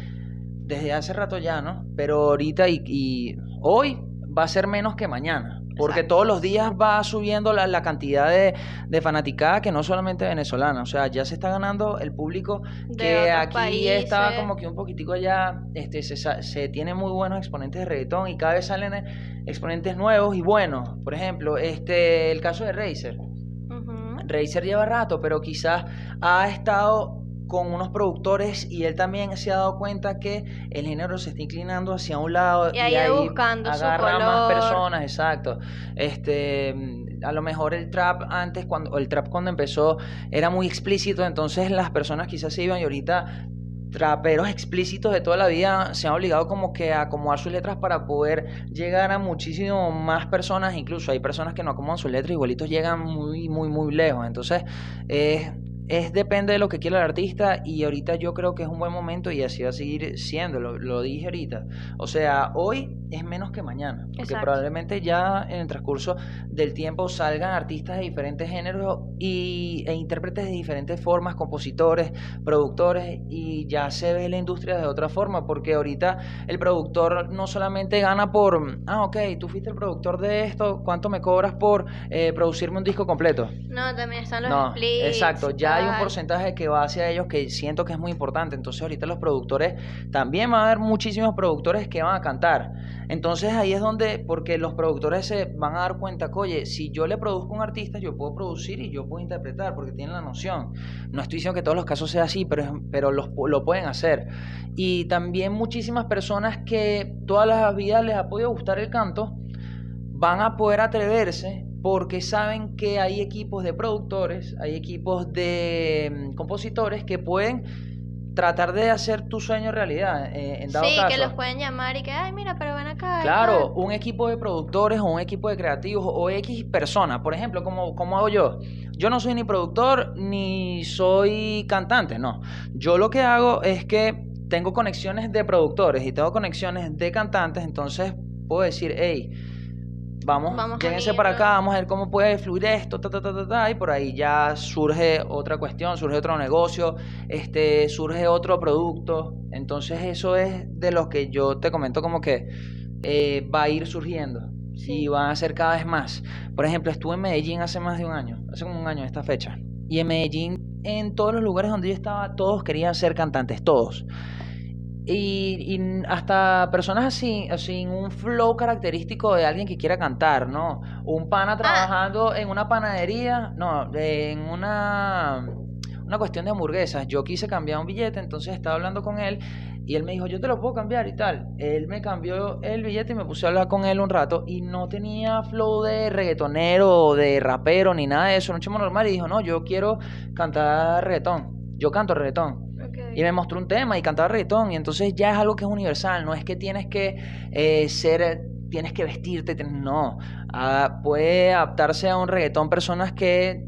desde hace rato ya, ¿no? Pero ahorita y, y hoy va a ser menos que mañana. Porque Exacto. todos los días va subiendo la, la cantidad de, de fanaticada que no solamente venezolana, o sea, ya se está ganando el público De que aquí países. estaba como que un poquitico ya, este, se, se tiene muy buenos exponentes de reggaetón y cada vez salen eh, exponentes nuevos y buenos. Por ejemplo, este, el caso de Razer. Ujú. Razer lleva rato, pero quizás ha estado con unos productores y él también se ha dado cuenta que el género se está inclinando hacia un lado Y ha ido buscando su agarra más color. personas, exacto. Este, a lo mejor el trap antes cuando el trap cuando empezó era muy explícito, entonces las personas quizás se iban y ahorita traperos explícitos de toda la vida se han obligado como que a acomodar sus letras para poder llegar a muchísimo más personas, incluso hay personas que no acomodan sus letras, igualitos llegan muy, muy, muy lejos. Entonces, es, es depende de lo que quiera el artista y ahorita yo creo que es un buen momento y así va a seguir siendo, lo, lo dije ahorita. O sea, hoy es menos que mañana, porque Exacto. probablemente ya en el transcurso del tiempo salgan artistas de diferentes géneros y, e intérpretes de diferentes formas, compositores, productores y ya se ve la industria de otra forma porque ahorita el productor no solamente gana por, ah, ok, tú fuiste el productor de esto, ¿cuánto me cobras por eh, producirme un disco completo? No, también están los No, splits. exacto, ya hay un porcentaje que va hacia ellos que siento que es muy importante, entonces ahorita los productores, también va a haber muchísimos productores que van a cantar, entonces ahí es donde, porque los productores se van a dar cuenta que, oye, si yo le produzco a un artista, yo puedo producir y yo puedo interpretar, porque tienen la noción. No estoy diciendo que todos los casos sea así, pero, pero los, lo pueden hacer. Y también muchísimas personas que toda la vida les ha podido gustar el canto, van a poder atreverse porque saben que hay equipos de productores, hay equipos de mm, compositores que pueden tratar de hacer tu sueño realidad, eh, en dado sí, caso. que los pueden llamar y que, ay, mira, pero ven acá. Claro, un equipo de productores o un equipo de creativos o X personas. Por ejemplo, como, como hago yo. Yo no soy ni productor ni soy cantante, no. Yo lo que hago es que tengo conexiones de productores y tengo conexiones de cantantes, entonces puedo decir, hey, vamos, Vamos lléguense para acá, vamos a ver cómo puede fluir esto, ta, ta, ta, ta, ta, y por ahí ya surge otra cuestión, surge otro negocio, este, surge otro producto. Entonces eso es de lo que yo te comento como que eh, va a ir surgiendo Sí. y van a ser cada vez más. Por ejemplo, estuve en Medellín hace más de un año, hace como un año esta fecha. Y en Medellín, en todos los lugares donde yo estaba, todos querían ser cantantes, todos. Y, y hasta personas así, sin un flow característico de alguien que quiera cantar, ¿no? Un Ah. pana trabajando en una panadería, no, en una, una cuestión de hamburguesas. Yo quise cambiar un billete, entonces estaba hablando con él y él me dijo, yo te lo puedo cambiar y tal. Él me cambió el billete y me puse a hablar con él un rato y no tenía flow de reggaetonero de rapero ni nada de eso, un chamo normal y dijo, no, yo quiero cantar reggaetón. Yo canto reggaetón. Y me mostró un tema y cantaba reggaetón. Y entonces ya es algo que es universal. No es que tienes que eh, ser, tienes que vestirte. no. Ah, puede adaptarse a un reggaetón personas que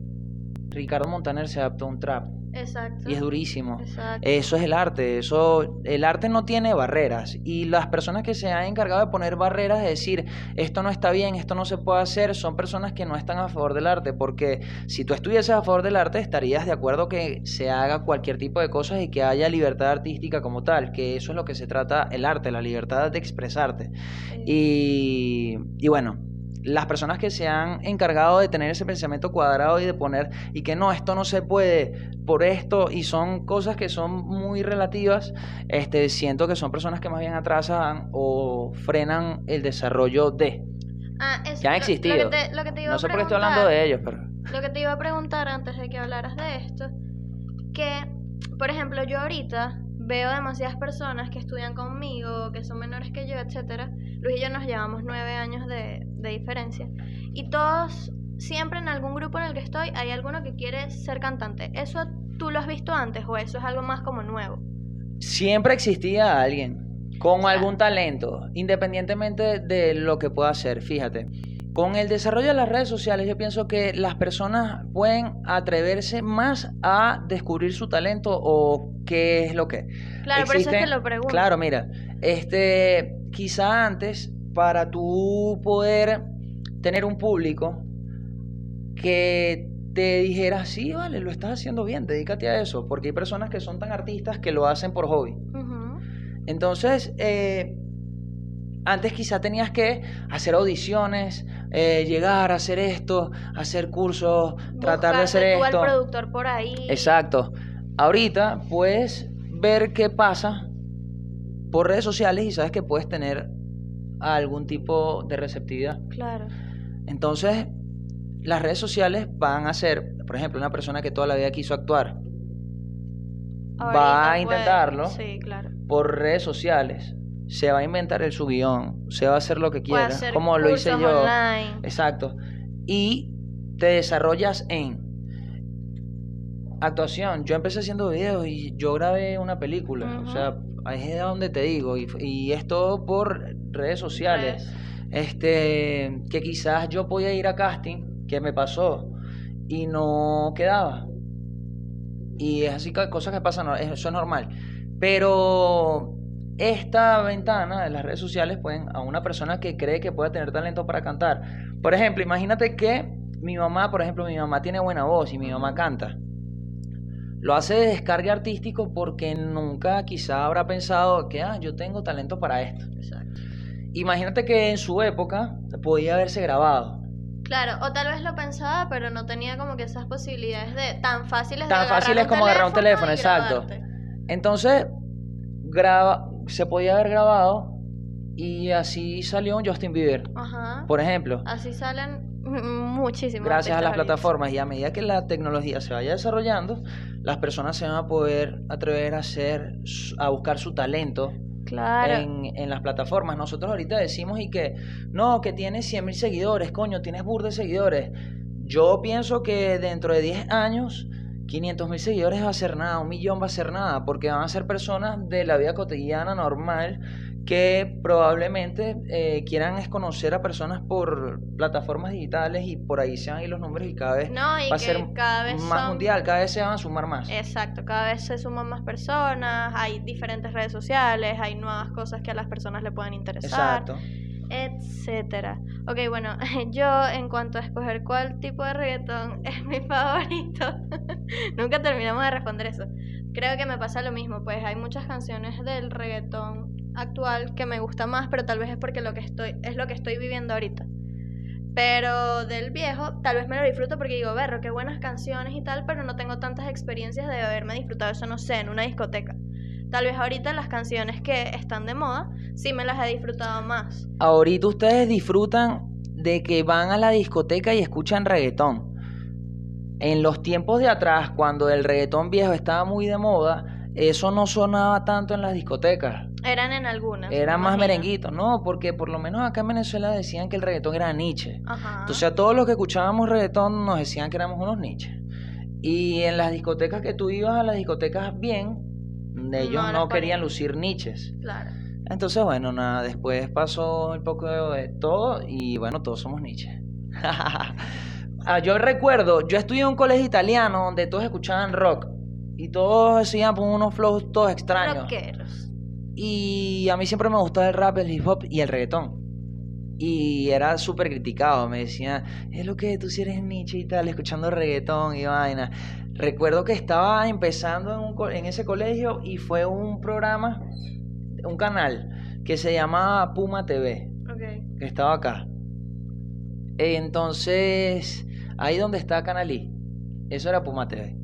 Ricardo Montaner se adaptó a un trap. Exacto. Y es durísimo. Exacto. Eso es el arte, eso, el arte no tiene barreras y las personas que se han encargado de poner barreras, de decir esto no está bien, esto no se puede hacer, son personas que no están a favor del arte, porque si tú estuvieses a favor del arte estarías de acuerdo que se haga cualquier tipo de cosas y que haya libertad artística como tal, que eso es lo que se trata el arte, la libertad de expresarte. Y, y bueno, las personas que se han encargado de tener ese pensamiento cuadrado y de poner, y que no, esto no se puede por esto, y son cosas que son muy relativas, este, siento que son personas que más bien atrasan o frenan el desarrollo de. ah, eso, que han existido. Lo, que te, lo que te iba No sé por qué estoy hablando de ellos, pero... Lo que te iba a preguntar antes de que hablaras de esto, que, por ejemplo, yo ahorita veo demasiadas personas que estudian conmigo, que son menores que yo, etcétera. Luis y yo nos llevamos nueve años de, de diferencia. Y todos, siempre en algún grupo en el que estoy, hay alguno que quiere ser cantante. ¿Eso tú lo has visto antes o eso es algo más como nuevo? Siempre existía alguien con algún talento, independientemente de lo que pueda hacer, fíjate. Con el desarrollo de las redes sociales, yo pienso que las personas pueden atreverse más a descubrir su talento o qué es lo que. Claro, por eso es que lo pregunto. Claro, mira, este, quizá antes, para tú poder tener un público que te dijera, sí, vale, lo estás haciendo bien, dedícate a eso, porque hay personas que son tan artistas que lo hacen por hobby. Entonces, eh, antes quizá tenías que hacer audiciones, eh, llegar a hacer esto, hacer cursos, tratar de hacer tú esto. al productor por ahí. Exacto. Ahorita puedes ver qué pasa por redes sociales y sabes que puedes tener algún tipo de receptividad. Claro. Entonces, las redes sociales van a ser, por ejemplo, una persona que toda la vida quiso actuar va a puede- intentarlo. Sí, claro. por redes sociales, se va a inventar el su guion, se va a hacer lo que quiera, como lo hice yo. online. Exacto. Y te desarrollas en actuación. Yo empecé haciendo videos y yo grabé una película. O sea, ahí es de donde te digo. Y, y es todo por redes sociales. Redes. Este, que quizás yo podía ir a casting, que me pasó, y no quedaba. Y es así que cosas que pasan, eso es normal. Pero esta ventana de las redes sociales pueden a una persona que cree que puede tener talento para cantar. Por ejemplo, imagínate que mi mamá, por ejemplo, mi mamá tiene buena voz y mi mamá canta. Lo hace de descargue artístico porque nunca quizá habrá pensado que, ah, yo tengo talento para esto. Exacto. Imagínate que en su época podía haberse grabado. Claro, o tal vez lo pensaba, pero no tenía como que esas posibilidades de tan fáciles de Tan fáciles como agarrar un teléfono, exacto. Entonces, graba, se podía haber grabado y así salió un Justin Bieber, Ajá. por ejemplo. Así salen [laughs] muchísimos. Gracias a las plataformas y a medida que la tecnología se vaya desarrollando, las personas se van a poder atrever a hacer, a buscar su talento Claro. en, en las plataformas. Nosotros ahorita decimos y que no, que tienes 100 mil seguidores, coño, tienes burda de seguidores. Yo pienso que dentro de 10 años 500 mil seguidores va a ser nada, un millón va a ser nada, porque van a ser personas de la vida cotidiana normal que probablemente eh, quieran es conocer a personas por plataformas digitales y por ahí se van a ir los números y cada vez No, y va a ser cada vez más son- mundial, cada vez se van a sumar más. Exacto, cada vez se suman más personas, hay diferentes redes sociales, hay nuevas cosas que a las personas le pueden interesar, Exacto. Etcétera. Ok, bueno, [laughs] yo en cuanto a escoger cuál tipo de reggaetón [laughs] es mi favorito, [laughs] nunca terminamos de responder eso. Creo que me pasa lo mismo, pues hay muchas canciones del reggaetón actual que me gusta más, pero tal vez es porque lo que estoy es lo que estoy viviendo ahorita. Pero del viejo, tal vez me lo disfruto porque digo, berro, qué buenas canciones y tal, pero no tengo tantas experiencias de haberme disfrutado eso, no sé, en una discoteca. Tal vez ahorita las canciones que están de moda, sí me las he disfrutado más. Ahorita ustedes disfrutan de que van a la discoteca y escuchan reggaetón. En los tiempos de atrás, cuando el reggaetón viejo estaba muy de moda, eso no sonaba tanto en las discotecas. Eran en algunas. Era me más imagino. merenguito, no, porque por lo menos acá en Venezuela decían que el reggaetón era niche. Ajá. Entonces a todos los que escuchábamos reggaetón nos decían que éramos unos niches. Y en las discotecas que tú ibas a las discotecas bien, ellos No querían lucir niches. Claro. Entonces, bueno, nada, después pasó un poco de todo y bueno, todos somos Nietzsche. [laughs] Ah, yo recuerdo, yo estudié en un colegio italiano donde todos escuchaban rock y todos hacían pues, unos flows todos extraños. Rockeros. Y a mí siempre me gustaba el rap, el hip hop y el reggaetón. Y era súper criticado, me decían, es lo que tú si eres Nietzsche y tal, escuchando reggaetón y vaina. Recuerdo que estaba empezando en, un co- en ese colegio y fue un programa, un canal que se llamaba Puma TV, que estaba acá. Entonces, ahí donde está Canalí, eso era Puma TV.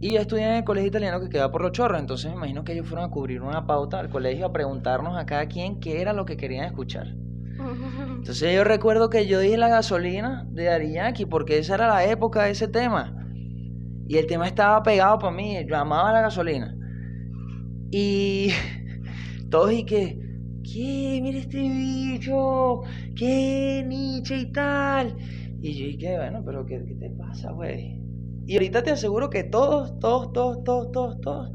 Y yo estudié en el colegio italiano que queda por los chorros, entonces me imagino que ellos fueron a cubrir una pauta al colegio a preguntarnos a cada quien qué era lo que querían escuchar. Entonces yo recuerdo que yo dije la gasolina de Yankee porque esa era la época de ese tema. Y el tema estaba pegado para mí, yo amaba la gasolina. Y [laughs] todos y que, ¿qué? Mira este bicho, ¿qué? Nietzsche y tal. Y yo dije, bueno, pero ¿qué, qué te pasa, güey? Y ahorita te aseguro que todos, todos, todos, todos, todos, todos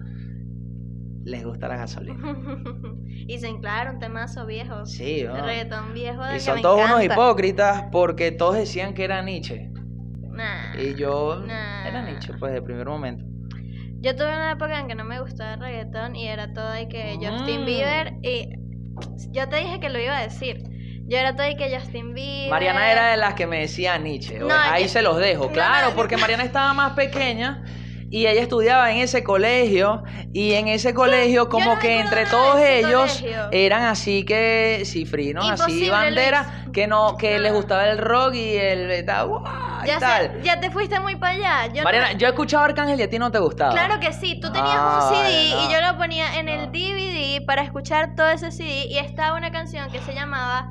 les gusta la gasolina. [laughs] y se claro, un temazo viejo. Sí, De ¿no? reggaetón viejo del Y que son me todos unos hipócritas porque todos decían que era Nietzsche. Nah, Y yo nah. era Nietzsche, pues, de primer momento. Yo tuve una época en que no me gustaba el reggaetón y era todo de que Justin Mm. Bieber y yo te dije que lo iba a decir. Yo era todo de que Justin Bieber. Mariana era de las que me decía Nietzsche. No, Ahí se los dejo. no, claro, no, porque. Mariana estaba más pequeña y ella estudiaba en ese colegio. Y en ese colegio, como no que entre todos ellos colegio. eran así que cifrinos, así Imposible, banderas, Luis. que no, que No. les gustaba el rock y el y Ya, tal. sé, ya te fuiste muy para allá. Yo no- Mariana, yo escuchaba Arcángel y a ti no te gustaba. Claro que sí, tú tenías Ah, un CD vale, y no. yo lo ponía en el No. DVD para escuchar todo ese CD y estaba una canción que se llamaba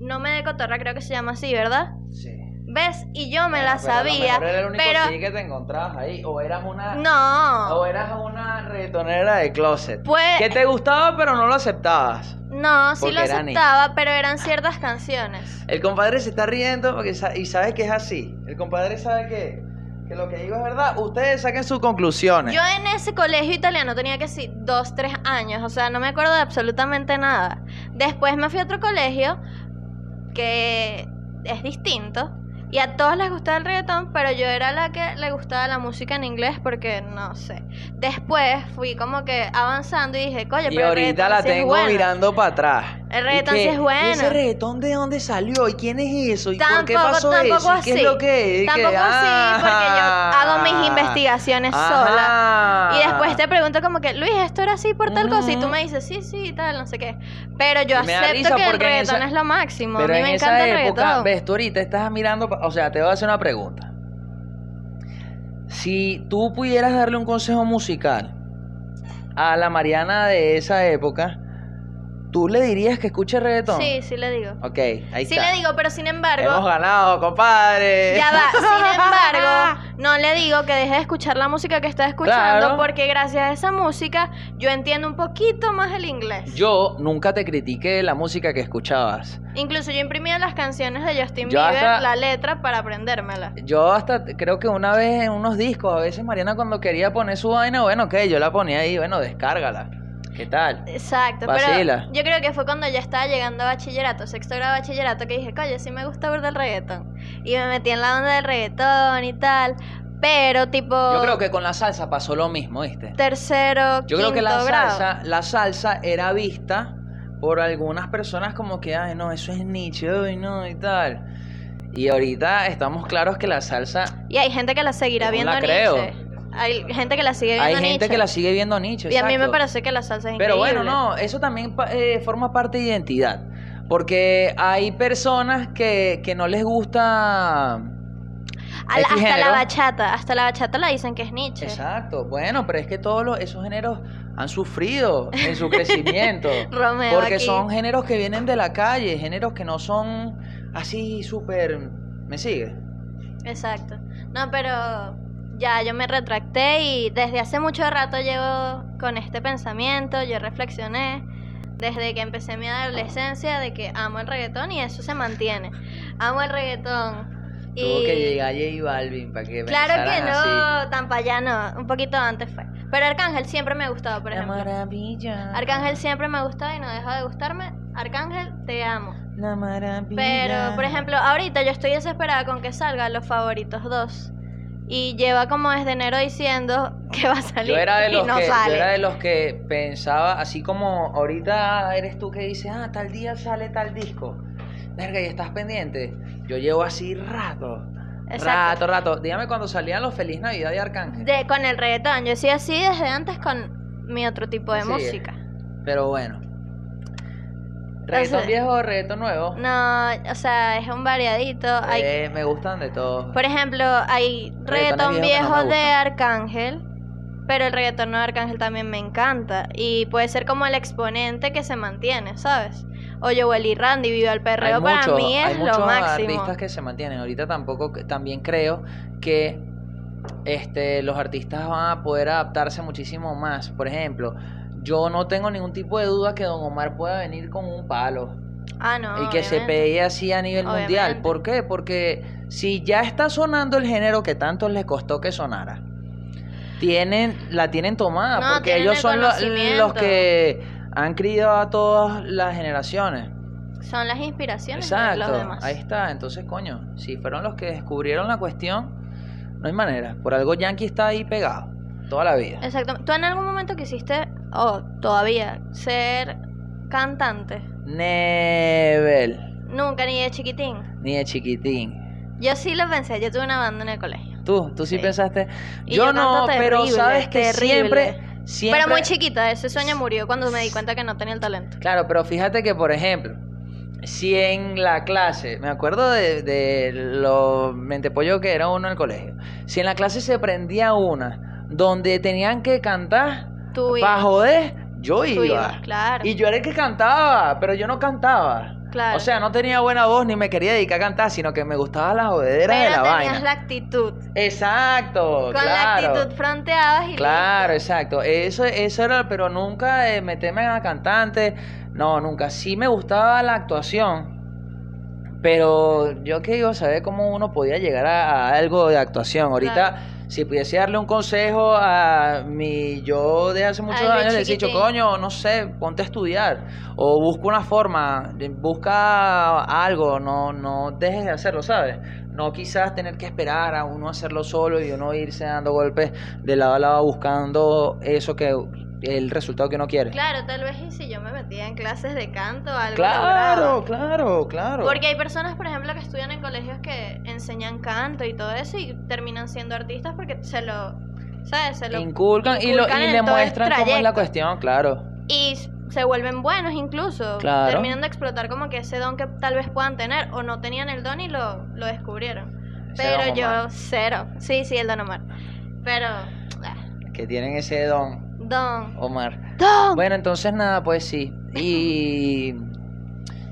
No me de cotorra, creo que se llama así, ¿verdad? Sí. ¿Ves? Y yo me Bueno, la pero sabía, era el único pero CD que te encontrabas ahí. O eras una. no. O eras una reggaetonera de closet. Pues- Que te gustaba, pero no lo aceptabas. No, sí lo aceptaba, pero eran ciertas canciones. El compadre se está riendo porque sa- y sabe que es así. El compadre sabe que, que lo que digo es verdad. Ustedes saquen sus conclusiones. Yo en ese colegio italiano tenía que sí, dos, tres años, o sea, no me acuerdo de absolutamente nada. Después me fui a otro colegio que es distinto y a todos les gustaba el reggaetón, pero yo era la que le gustaba la música en inglés porque no sé. Después fui como que avanzando y dije, coño, y pero el ahorita la sí tengo bueno". mirando para atrás. El ¿Y reggaetón qué? sí es bueno. ¿Y ese reggaetón de dónde salió? ¿Y quién es eso? ¿Y por qué Tampoco- pasó tampoco eso? ¿Y qué así. es lo que es? ¿Y Tampoco qué? así, porque yo hago mis Ah. investigaciones Ajá. sola. Y después te pregunto como que, Luis, esto era así por tal cosa. Y tú me dices, sí, sí, tal, no sé qué. Pero yo Y acepto que el reggaetón esa- es lo máximo. Pero a mí en me esa encanta el época, reggaetón. ves, tú ahorita estás mirando, o sea, te voy a hacer una pregunta. Si tú pudieras darle un consejo musical a la Mariana de esa época, ¿Tú le dirías que escuche reggaetón? Sí, sí le digo. Ok, ahí Sí está. le digo, pero sin embargo... Hemos ganado, compadre. Ya va, [laughs] sin embargo, no le digo que deje de escuchar la música que está escuchando Claro. porque gracias a esa música yo entiendo un poquito más el inglés. Yo nunca te critiqué la música que escuchabas. Incluso yo imprimía las canciones de Justin Yo Bieber, hasta- la letra para aprendérmela. Yo hasta creo que una vez en unos discos, a veces Mariana cuando quería poner su vaina, bueno, ok, yo la ponía ahí, bueno, descárgala. ¿Qué tal? Exacto, Vacila. pero yo creo que fue cuando ya estaba llegando a bachillerato, sexto grado de bachillerato, que dije, coño, sí me gusta ver del reggaetón. Y me metí en la onda del reggaetón y tal, pero tipo Yo creo que con la salsa pasó lo mismo, ¿viste? tercero, Yo creo que la grado. salsa, la salsa era vista por algunas personas como que, ay, no, eso es nicho, ay, no, y tal. Y ahorita estamos claros que la salsa, Y hay gente que la seguirá Yo viendo la creo. Nietzsche. Hay gente que la sigue viendo hay gente Nietzsche. que la sigue viendo nicho. Y a mí me parece que la salsa es Pero increíble. bueno, no, eso también eh, forma parte de identidad. Porque hay personas que, que no les gusta. Hasta género. la bachata, hasta la bachata la dicen que es Nietzsche. Exacto, bueno, pero es que todos los- esos géneros han sufrido en su crecimiento. [laughs] Romeo porque aquí. son géneros que vienen de la calle, géneros que no son así súper. ¿Me sigue? Exacto. No, pero ya yo me retracté y desde hace mucho rato llevo con este pensamiento, yo reflexioné desde que empecé mi adolescencia de que amo el reggaetón y eso se mantiene. Amo el reggaetón. Tuvo Y que llegar J Balvin para que claro que pensaran así. no, tan para allá no, un poquito antes fue. Pero Arcángel siempre me ha gustado, por La ejemplo. maravilla. Arcángel siempre me ha gustado y no deja de gustarme. Arcángel, te amo. La maravilla. Pero, por ejemplo, ahorita yo estoy desesperada con que salgan los favoritos 2. Y lleva como desde enero diciendo que va a salir. Yo era, de los y no que, yo sale. era de los que pensaba, así como ahorita eres tú que dices, ah, tal día sale tal disco. Verga, y estás pendiente. Yo llevo así rato. Exacto. Rato, rato. Dígame cuando salían los Feliz Navidad de Arcángel. De, con el reggaetón. Yo soy así desde antes con mi otro tipo de Sí. música. Pero bueno. ¿Reggaetón sé. viejo o reggaetón nuevo? No, o sea, es un variadito. Hay, Eh, me gustan de todos. por ejemplo, hay reggaetón viejo de. Arcángel. Pero el reggaetón nuevo de Arcángel también me encanta. Y puede ser como el exponente que se mantiene, ¿sabes? O Joel y Randy, Viva el Perreo, hay para mí hay es muchos lo máximo. artistas que se mantienen. Ahorita tampoco, también creo que este, los artistas van a poder adaptarse muchísimo más. Por ejemplo, yo no tengo ningún tipo de duda que Don Omar pueda venir con un palo Ah, no. y que se pegue así a nivel mundial. ¿Por qué? Porque si ya está sonando el género que tanto les costó que sonara, tienen, la tienen tomada, No, porque tienen ellos el son lo- los que han criado a todas las generaciones. Son las inspiraciones de Exacto, los demás. ahí está. Entonces, coño, si fueron los que descubrieron la cuestión, no hay manera. Por algo Yankee está ahí pegado toda la vida. Exacto. ¿Tú en algún momento quisiste, o todavía, ser cantante? Nevel, Nunca, ni de chiquitín. ni de chiquitín. Yo sí lo pensé, yo tuve una banda en el colegio. Tú, tú sí, Sí. pensaste. Y yo, yo no, canto pero terrible, sabes que terrible. siempre, siempre. Pero muy chiquita, ese sueño murió cuando me di cuenta que no tenía el talento. Claro, pero fíjate que, por ejemplo, si en la clase, me acuerdo de, de lo mentepollo que era uno en el colegio, si en la clase se prendía una donde tenían que cantar, Tú para joder, yo iba. ibas, claro. Y yo era el que cantaba, pero yo no cantaba. Claro. O sea, no tenía buena voz ni me quería dedicar a cantar, sino que me gustaba la jodedera de Pero la tenías vaina. la actitud. Exacto, Con la actitud fronteabas y Claro, listo. exacto. Eso, eso era, pero nunca eh, meterme a cantante. No, nunca. Sí me gustaba la actuación. Pero yo que iba a saber cómo uno podía llegar a, a algo de actuación. Ahorita, Claro. Si pudiese darle un consejo a mi yo de hace muchos años, le he dicho, coño, no sé, ponte a estudiar. O busca una forma, busca algo, no, no dejes de hacerlo, ¿sabes? No quizás tener que esperar a uno hacerlo solo y uno irse dando golpes de lado a lado buscando eso que el resultado que uno quiere. Claro, tal vez y si yo me metía en clases de canto o algo Claro, lograba. claro, claro. Porque hay personas, por ejemplo, que estudian en colegios que enseñan canto y todo eso y terminan siendo artistas porque se lo, ¿sabes? Se lo inculcan, y, lo, y le muestran cómo es la cuestión, claro. y se vuelven buenos incluso. Claro. Terminan de explotar como que ese don que tal vez puedan tener o no tenían el don y lo, lo descubrieron. Pero yo cero. Sí, sí, el don Omar. Pero ah, Que tienen ese don, don Omar. ¡Reggaetón! Bueno, entonces nada, pues sí. Y.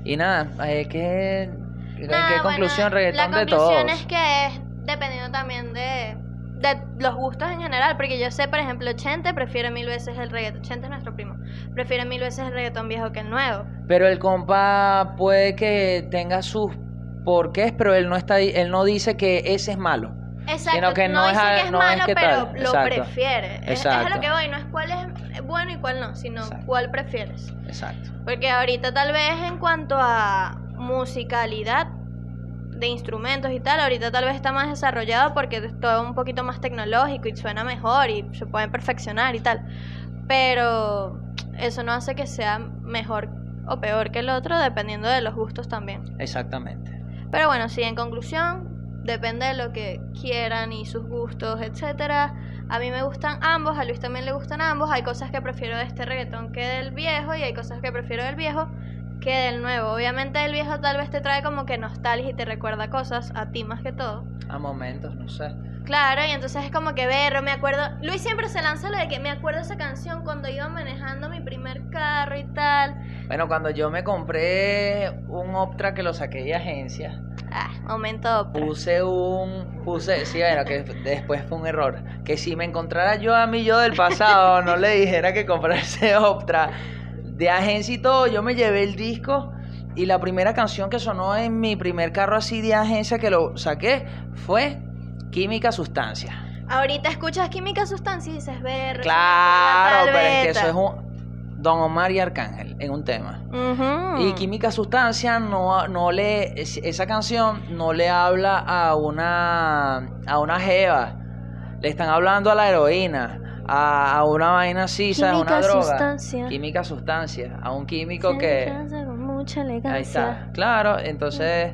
Y nada, eh, ¿qué, ¿en Nada, qué bueno, conclusión reggaetón La de todos? conclusión es que es dependiendo también de, de los gustos en general, porque yo sé, por ejemplo, Chente prefiere mil veces el reggaetón, Chente es nuestro primo, prefiere mil veces el reggaetón viejo que el nuevo. Pero el compa puede que tenga sus porqués, pero él no está él no dice que ese es malo. Exacto, Sino que no, no es dice que es no es malo, que pero tal. lo Exacto. prefiere. Es, Exacto. lo que voy, no es cuál es bueno y cuál no, sino Exacto. cuál prefieres. Exacto. Porque ahorita tal vez en cuanto a musicalidad de instrumentos y tal, ahorita tal vez está más desarrollado porque es todo un poquito más tecnológico y suena mejor y se pueden perfeccionar y tal. Pero eso no hace que sea mejor o peor que el otro dependiendo de los gustos también. Exactamente. Pero bueno, sí, en conclusión, depende de lo que quieran y sus gustos, etcétera. A mí me gustan ambos, a Luis también le gustan ambos. Hay cosas que prefiero de este reggaetón que del viejo y hay cosas que prefiero del viejo que del nuevo. Obviamente el viejo tal vez te trae como que nostalgia y te recuerda cosas, a ti más que todo. A momentos, no sé. Claro, y entonces es como que berro, me acuerdo. Luis siempre se lanza lo de que me acuerdo esa canción cuando iba manejando mi primer carro y tal. Bueno, cuando yo me compré un Optra que lo saqué de agencia, Ah, momento puse un. Puse, sí, bueno, que después fue un error. Que si me encontrara yo a mí yo del pasado, [laughs] no le dijera que comprarse Optra de agencia y todo, yo me llevé el disco. Y la primera canción que sonó en mi primer carro así de agencia que lo saqué fue Química Sustancia. Ahorita escuchas química sustancia y dices berro. Claro, pero es que eso es un. Don Omar y Arcángel en un tema. Y Química Sustancia no, no le. es- Esa canción no le habla a una. a una jeva. Le están hablando a la heroína. A, a una vaina ¿sabes? Química Una droga. sustancia. Química sustancia. A un químico Se que. con mucha elegancia. Ahí está. Claro, entonces.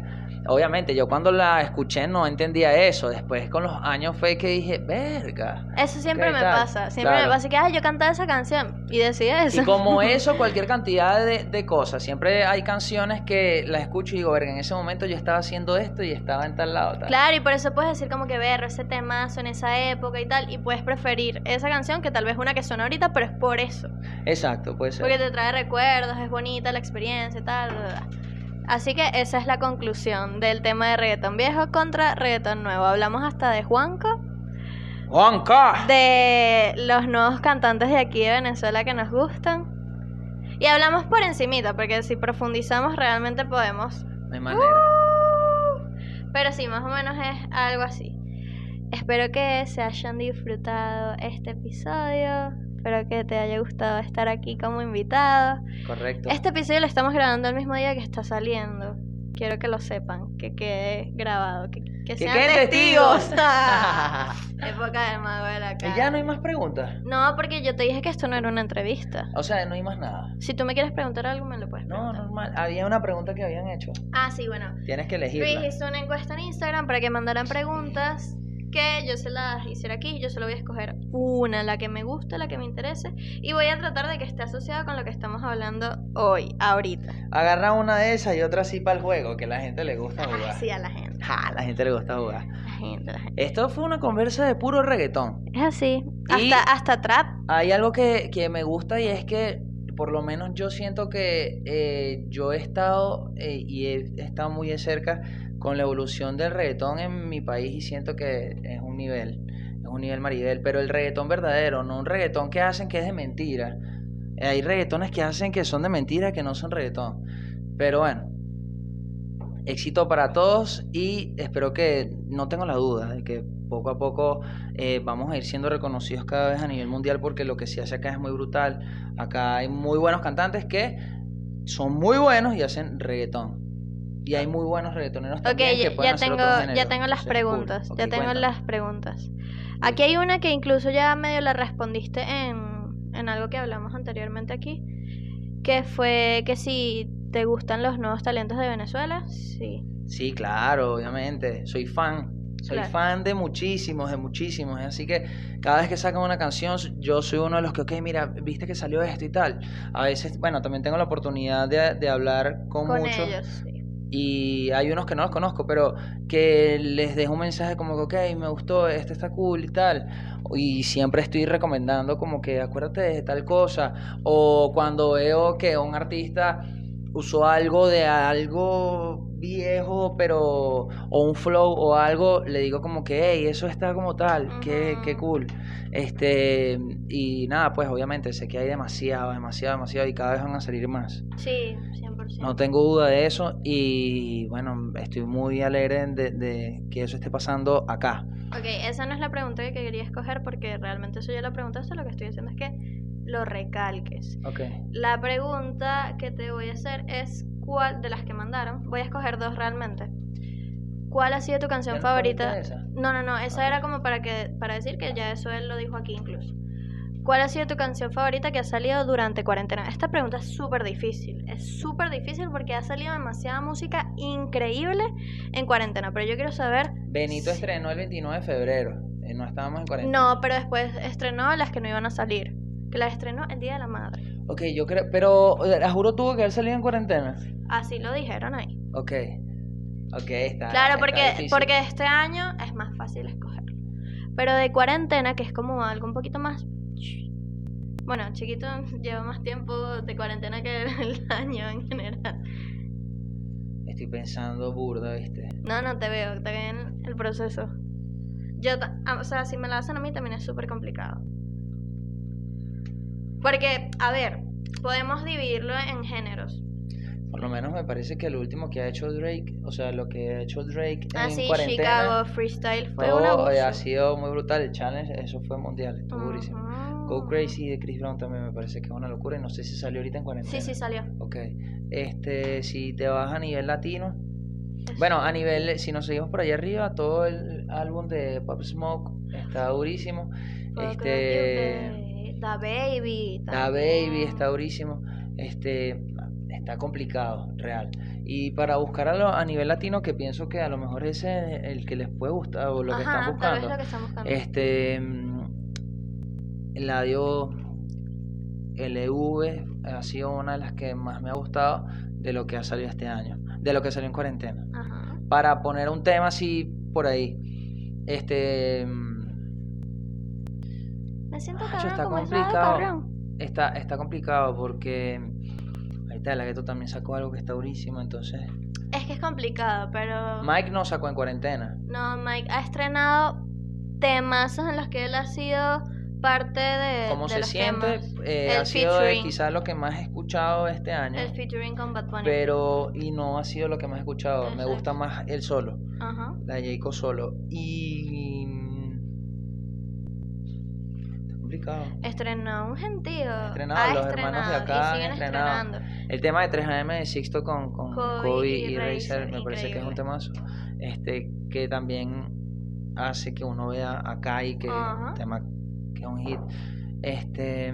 Obviamente, yo cuando la escuché no entendía eso. Después, con los años, fue que dije, verga. Eso siempre ¿Qué me tal? pasa. Siempre Claro. me pasa que, ay, yo cantaba esa canción. Y decía eso. Y como [laughs] eso, cualquier cantidad de, de cosas. Siempre hay canciones que las escucho y digo, verga, en ese momento yo estaba haciendo esto y estaba en tal lado. Tal. Claro, y por eso puedes decir como que berro ese temazo en esa época y tal. Y puedes preferir esa canción que tal vez una que suena ahorita, pero es por eso. Exacto, puede ser. Porque te trae recuerdos, es bonita la experiencia y tal. bla, bla, bla. Así que esa es la conclusión del tema de reggaetón viejo contra reggaetón nuevo. Hablamos hasta de Juanco, ¡Juanca! de los nuevos cantantes de aquí de Venezuela que nos gustan. Y hablamos por encimita, porque si profundizamos realmente podemos. Hay manera. Pero sí, más o menos es algo así. Espero que se hayan disfrutado este episodio. Espero que te haya gustado estar aquí como invitado. Correcto. Este episodio lo estamos grabando el mismo día que está saliendo. Quiero que lo sepan, que quede grabado, que, que Que sean queden testigos. testigos. [laughs] [laughs] Época del mago de la Y cara. ya no hay más preguntas. No, porque yo te dije que esto no era una entrevista. O sea, no hay más nada. Si tú me quieres preguntar algo, me lo puedes No, preguntar. normal. Había una pregunta que habían hecho. Ah, sí, bueno. Tienes que Luis elegirla. hizo una encuesta en Instagram para que mandaran preguntas que yo se las hiciera aquí. Yo solo voy a escoger una, la que me guste, la que me interese. Y voy a tratar de que esté asociada con lo que estamos hablando hoy, ahorita. Agarra una de esas y otra así para el juego, que a la gente le gusta jugar. Así a la gente. Ja, a la gente le gusta jugar. La gente, la gente. Esto fue una conversa de puro reggaetón. Es así. Y- Hasta, hasta trap. Hay algo que, que me gusta y es que por lo menos yo siento que eh, yo he estado eh, y he estado muy de cerca con la evolución del reggaetón en mi país y siento que es un nivel, es un nivel maribel, pero el reggaetón verdadero, no un reggaetón que hacen que es de mentira. Hay reggaetones que hacen que son de mentira, que no son reggaetón. Pero bueno, éxito para todos y espero que, no tengo la duda de que poco a poco eh, vamos a ir siendo reconocidos cada vez a nivel mundial porque lo que se hace acá es muy brutal. Acá hay muy buenos cantantes que son muy buenos y hacen reggaetón. Y hay muy buenos reggaetoneros Ok, también que ya, pueden ya hacer tengo, otros ya tengo las cool. preguntas. Ok, ya tengo cuéntame. las preguntas. Aquí hay una que incluso ya medio la respondiste en, en algo que hablamos anteriormente aquí. Que fue que si te gustan los nuevos talentos de Venezuela. Sí. Sí, claro, obviamente. Soy fan. Soy Claro. fan de muchísimos, de muchísimos. Así que cada vez que sacan una canción, yo soy uno de los que, ok, mira, viste que salió esto y tal. A veces, bueno, también tengo la oportunidad de, de hablar con, Con muchos. ellos, sí. Y hay unos que no los conozco, pero que les dejo un mensaje como que, ok, me gustó, este está cool y tal. Y siempre estoy recomendando como que acuérdate de tal cosa. O cuando veo que un artista usó algo de algo viejo, pero o un flow o algo, le digo como que, hey, eso está como tal, qué, qué cool. Este, y nada, pues obviamente sé que hay demasiado, demasiado, demasiado y cada vez van a salir más. Sí, 100%. No tengo duda de eso y bueno, estoy muy alegre de, de que eso esté pasando acá. Ok, esa no es la pregunta que quería escoger porque realmente eso ya la preguntaste, lo que estoy haciendo es que lo recalques. Ok. La pregunta que te voy a hacer es cuál de las que mandaron, voy a escoger dos realmente. ¿Cuál ha sido tu canción ¿Ya no favorita? esa? No, no, no, esa era como para que para decir que ya eso él lo dijo aquí incluso. ¿Cuál ha sido tu canción favorita que ha salido durante cuarentena? Esta pregunta es súper difícil. Es súper difícil porque ha salido demasiada música increíble en cuarentena. Pero yo quiero saber. Benito estrenó el 29 de febrero. eh, No estábamos en cuarentena. No, pero después estrenó las que no iban a salir. Que las estrenó el Día de la Madre. Ok, yo creo, pero eh, a juro tuvo que haber salido en cuarentena. Así lo dijeron ahí. Ok. Ok, está. Claro, está porque, difícil. porque este año es más fácil escogerlo. Pero de cuarentena, que es como algo un poquito más... Bueno, chiquito [laughs] lleva más tiempo de cuarentena que [laughs] el año en general. Estoy pensando burda, ¿viste? No, no te veo, te veo en el proceso. Yo, ah, o sea, si me la hacen a mí también es súper complicado. Porque, a ver, podemos dividirlo en géneros. Por lo menos me parece que lo último que ha hecho Drake, o sea, lo que ha hecho Drake en Así, cuarentena, Chicago Freestyle fue eh, ha sido muy brutal. El challenge, eso fue mundial, estuvo durísimo. Ah. Go Crazy de Chris Brown también me parece que es una locura y no sé si salió ahorita en cuarentena. Sí, sí, salió. Ok. Este, si te vas a nivel latino, bueno, a nivel, si nos seguimos por allá arriba, todo el álbum de Pop Smoke está durísimo. Este, Da Baby. Da. Baby está durísimo. Este, está complicado, real. Y para buscar a, lo- a nivel latino, que pienso que a lo mejor ese es el que les puede gustar o lo que están tal vez buscando. lo que están buscando. Este, mm, Eladio LV ha sido una de las que más me ha gustado de lo que ha salido este año, de lo que salió en cuarentena. Ajá. Para poner un tema así por ahí, este, mm, Me siento cabrón está como complicado. Cabrón. está, está complicado porque ahorita la gueto también sacó algo que está durísimo, entonces Es que es complicado, pero. Mike no sacó en cuarentena. No, Mike ha estrenado temas en los que él ha sido parte de. Como de se los siente, eh, ha sido featuring. quizás lo que más he escuchado este año. El featuring con Bad Bunny. pero y no ha sido lo que más he escuchado. Me Exacto. gusta más el solo, Ajá. la Jayco solo. Y complicado. Estrenó un gentío. Ha estrenado, Ha los hermanos de estrenado, acá han estrenado. estrenando. El tema de 3AM de Sixto con, con Kobe Kobe y Razer me parece que es un temazo. Este, que también hace que uno vea acá y que Ajá. tema que es un hit. Este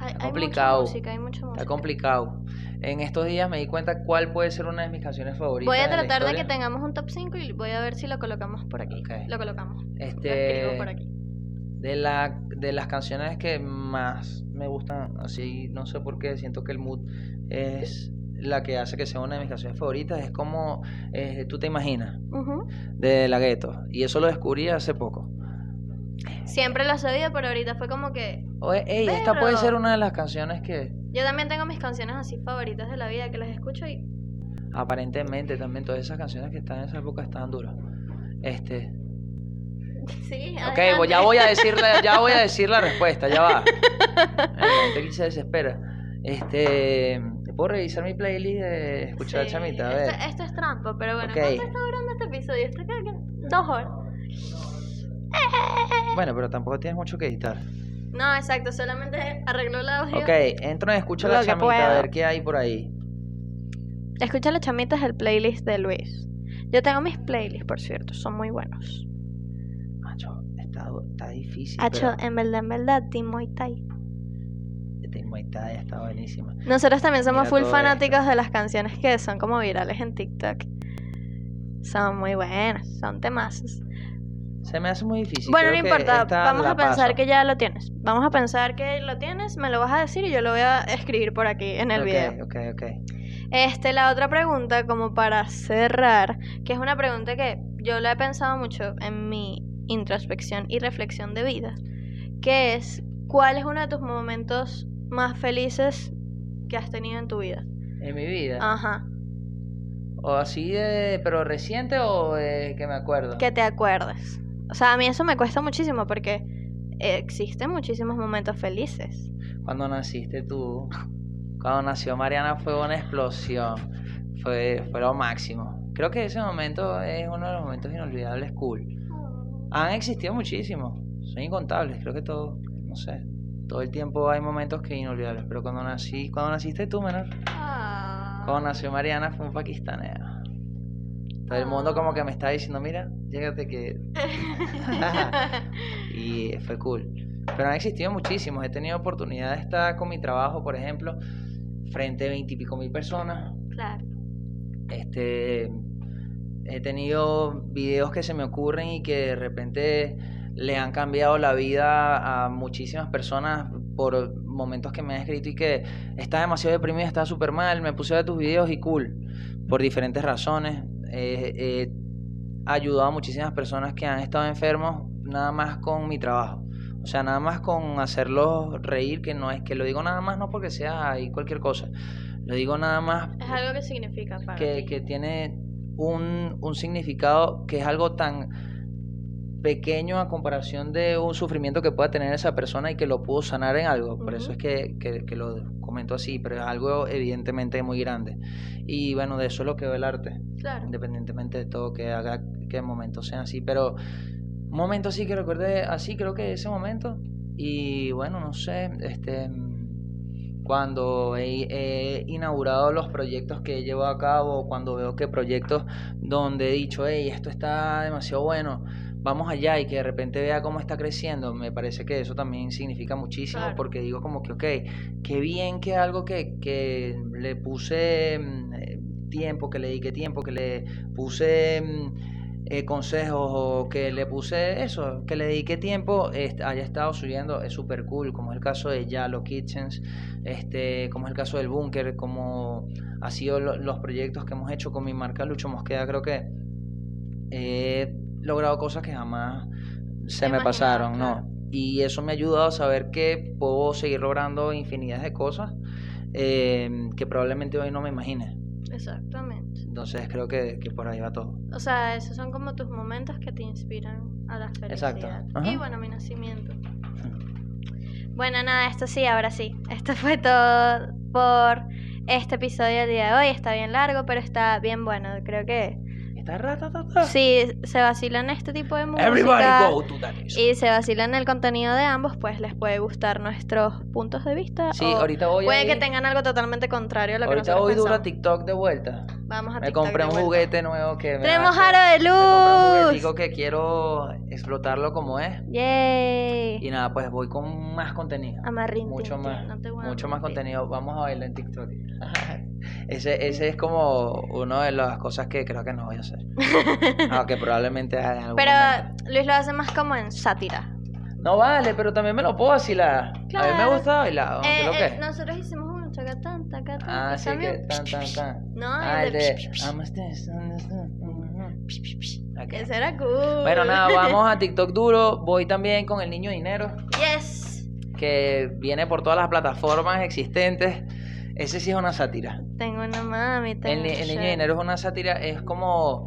Hay, Está hay complicado. mucha música, hay mucha música. está complicado. En estos días me di cuenta cuál puede ser una de mis canciones favoritas. Voy a de tratar de que historia. tengamos un top 5 y voy a ver si lo colocamos por aquí. Ok. Lo colocamos. Lo Este, escribo por aquí. De, la, de las canciones que más me gustan, así, no sé por qué, siento que el mood es la que hace que sea una de mis canciones favoritas. Es como eh, tú te imaginas, Ujú. de La Ghetto. Y eso lo descubrí hace poco. Siempre lo sabía, pero ahorita fue como que. Oye, ey, esta puede ser una de las canciones que Yo también tengo mis canciones así favoritas de la vida que las escucho y. aparentemente también todas esas canciones que están en esa época estaban duras. Este, [laughs] Sí, ok, pues ya voy a decir la, ya voy a [laughs] decir la respuesta, ya va. La gente aquí se desespera. Este, ¿puedo revisar mi playlist de escuchar Sí, chamita? A ver. Esto, esto es trampa, pero bueno, Ok. ¿cuánto está durando este episodio? Esto creo que dos horas. [laughs] Bueno, pero tampoco tienes mucho que editar. No, exacto, solamente arreglo el audio. Ok, entro y escucha Lo la que chamita a ver qué hay por ahí. Escucha las chamitas el playlist de Luis. Yo tengo mis playlists, por cierto, son muy buenos. Macho, está, está difícil. Hacho, pero en verdad, en verdad, Team Muay Thai. Team Muay Thai está buenísima. Nosotros también somos Mira full fanáticos de las canciones que son como virales en TikTok. Son muy buenas, son temazos. Se me hace muy difícil. bueno, no creo importa, vamos a pensar paso. que ya lo tienes. Vamos a pensar que lo tienes, me lo vas a decir y yo lo voy a escribir por aquí en el video. Ok, ok. Este, la otra pregunta, como para cerrar, que es una pregunta que yo la he pensado mucho en mi introspección y reflexión de vida, que es, ¿cuál es uno de tus momentos más felices que has tenido en tu vida? En mi vida. Ajá, O así de. Pero reciente o eh, que me acuerdo. que te acuerdes. O sea, a mí eso me cuesta muchísimo porque existen muchísimos momentos felices. Cuando naciste tú. Cuando nació Mariana fue una explosión. Fue, fue lo máximo. Creo que ese momento es uno de los momentos inolvidables cool. Han existido muchísimos. Son incontables. Creo que todo. No sé. Todo el tiempo hay momentos que inolvidables. Pero cuando nací. Cuando naciste tú, menor. Ah. Cuando nació Mariana fue un pakistaneo. Todo el mundo como que me está diciendo, mira, llégate que... [laughs] y fue cool. Pero han existido muchísimos. He tenido oportunidad de estar con mi trabajo, por ejemplo, frente a veintipico mil personas. claro. Este, he tenido videos que se me ocurren y que de repente le han cambiado la vida a muchísimas personas por momentos que me han escrito y que está demasiado deprimido, está súper mal, me puse ver tus videos y cool, por diferentes razones. Eh, He ayudado a muchísimas personas que han estado enfermos nada más con mi trabajo. O sea, nada más con hacerlos reír, que no es que lo digo nada más no porque sea ahí cualquier cosa. Lo digo nada más Es algo que significa para que, ti. que tiene un, un significado que es algo tan pequeño a comparación de un sufrimiento que pueda tener esa persona y que lo pudo sanar en algo. Por eso Ujú. es que, que- que lo comento así, pero es algo evidentemente muy grande. Y bueno, de eso es lo que veo el arte, Claro. independientemente de todo que haga que momentos sean así. Pero un momento así que recuerde así, creo que ese momento. Y bueno, no sé, este cuando he, he inaugurado los proyectos que he llevado a cabo, cuando veo que proyectos donde he dicho, hey, esto está demasiado bueno, vamos allá y que de repente vea cómo está creciendo, me parece que eso también significa muchísimo Claro. porque digo como que, ok, qué bien que algo que, que le puse mm, eh, tiempo, que le dediqué tiempo, que le puse mm, eh, consejos o que le puse eso, que le dediqué tiempo, haya estado subiendo, es súper cool, como es el caso de Yalo Kitchens, este, como es el caso del Búnker, como ha sido lo- los proyectos que hemos hecho con mi marca Lucho Mosqueda, creo que he logrado cosas que jamás se me pasaron, claro. ¿no? Y eso me ha ayudado a saber que puedo seguir logrando infinidad de cosas eh, que probablemente hoy no me imagine. Exactamente. Entonces creo que, que por ahí va todo. O sea, esos son como tus momentos que te inspiran a la felicidad. Exacto. Ajá. Y bueno, mi nacimiento. Bueno, nada, esto sí, ahora sí. Esto fue todo por este episodio del día de hoy. Está bien largo, pero está bien bueno. Creo que Está ratatata. si se vacilan este tipo de música Everybody go to that y se vacilan el contenido de ambos, pues les puede gustar nuestros puntos de vista. Sí, o ahorita voy puede ahí- que tengan algo totalmente contrario a lo que Ahorita nosotros voy duro a pensamos. TikTok de vuelta. Vamos a Me TikTok compré de un vuelta. juguete nuevo que me Tenemos aro de Me compré un luz. juguetico que quiero explotarlo como es. Yay. Y nada, pues voy con más contenido. Amarrín, Mucho más, no mucho más contenido. Vamos a bailar en TikTok. [laughs] ese, ese es como una de las cosas que creo que no voy a hacer. [laughs] Aunque probablemente en algún Pero momento. Luis lo hace más como en sátira. No vale, pero también me lo puedo vacilar. A mí me Claro. gusta bailar. Eh, ¿qué lo eh, que? nosotros hicimos un chacatán, tacatán. Ah, sí, que tan, tan, tan. No, Ah, el de... Ese era cool. Bueno, nada, vamos a [laughs] TikTok duro. Voy también con el niño dinero, Yes. que viene por todas las plataformas existentes. Ese sí es una sátira. Tengo una mami, tengo El, niño chef. dinero es una sátira, es como.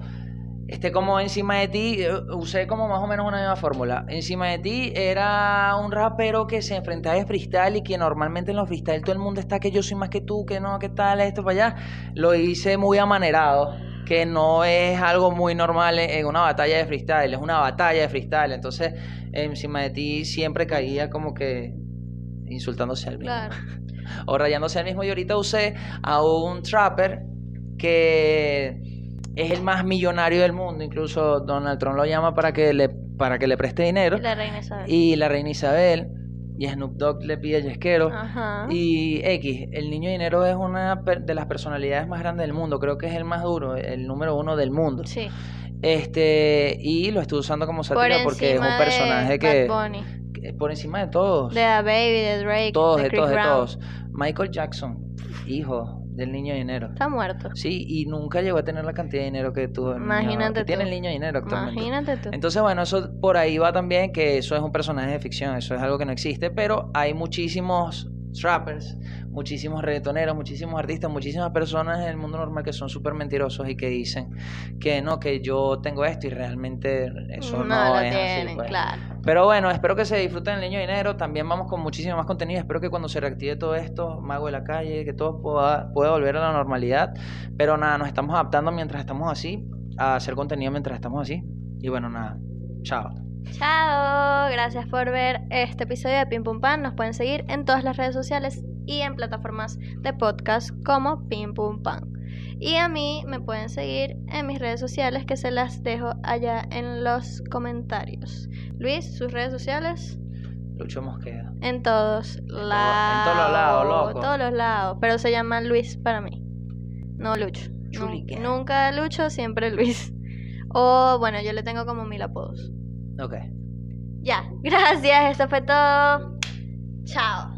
Este como encima de ti, eh, usé como más o menos una misma fórmula. Encima de ti era un rapero que se enfrentaba a freestyle y que normalmente en los freestyle todo el mundo está que yo soy más que tú, que no, que tal, esto para allá. Lo hice muy amanerado, que no es algo muy normal en en una batalla de freestyle, es una batalla de freestyle. Entonces, encima de ti siempre caía como que insultándose al mismo Claro. [laughs] o rayándose al mismo. Y ahorita usé a un trapper que es el más millonario del mundo. Incluso Donald Trump lo llama para que le, para que le preste dinero. La reina Isabel. Y la reina Isabel. Y Snoop Dogg le pide yesquero. Ajá. Y X, el niño dinero es una de las personalidades más grandes del mundo. Creo que es el más duro, el número uno del mundo. Sí. Este, y lo estuve usando como Por sátira porque es un personaje que, Bad Bunny, que por encima de todos, de Baby, de Drake, todos, de de todos, de Brown. todos. Michael Jackson, hijo del niño dinero. Está muerto. Sí, y nunca llegó a tener la cantidad de dinero que tuvo niño- Imagínate que tiene el niño dinero actualmente. Imagínate tú. Entonces, bueno, eso por ahí va también, que eso es un personaje de ficción, eso es algo que no existe, pero hay muchísimos trappers, muchísimos reggaetoneros, muchísimos artistas, muchísimas personas en el mundo normal que son súper mentirosos y que dicen que no, que yo tengo esto y realmente eso no, no lo es así, tienen, pues. claro. Pero bueno, espero que se disfruten el niño dinero. También vamos con muchísimo más contenido. Espero que cuando se reactive todo esto, Mago de la Calle, que todo pueda, pueda volver a la normalidad. Pero nada, nos estamos adaptando mientras estamos así, a hacer contenido mientras estamos así. Y bueno, nada, chao. Chao, gracias por ver este episodio de Pim Pum Pan. Nos pueden seguir en todas las redes sociales y en plataformas de podcast como Pim Pum Pan. Y a mí me pueden seguir en mis redes sociales que se las dejo allá en los comentarios. Luis, sus redes sociales Lucho Mosqueda. en todos lados. todos los lados, loco. Todos los lados, pero se llama Luis para mí. No Lucho. Gang. nunca Lucho, siempre Luis. [laughs] O bueno, yo le tengo como mil apodos. Ok. Ya, [laughs] gracias, esto fue todo. Chao.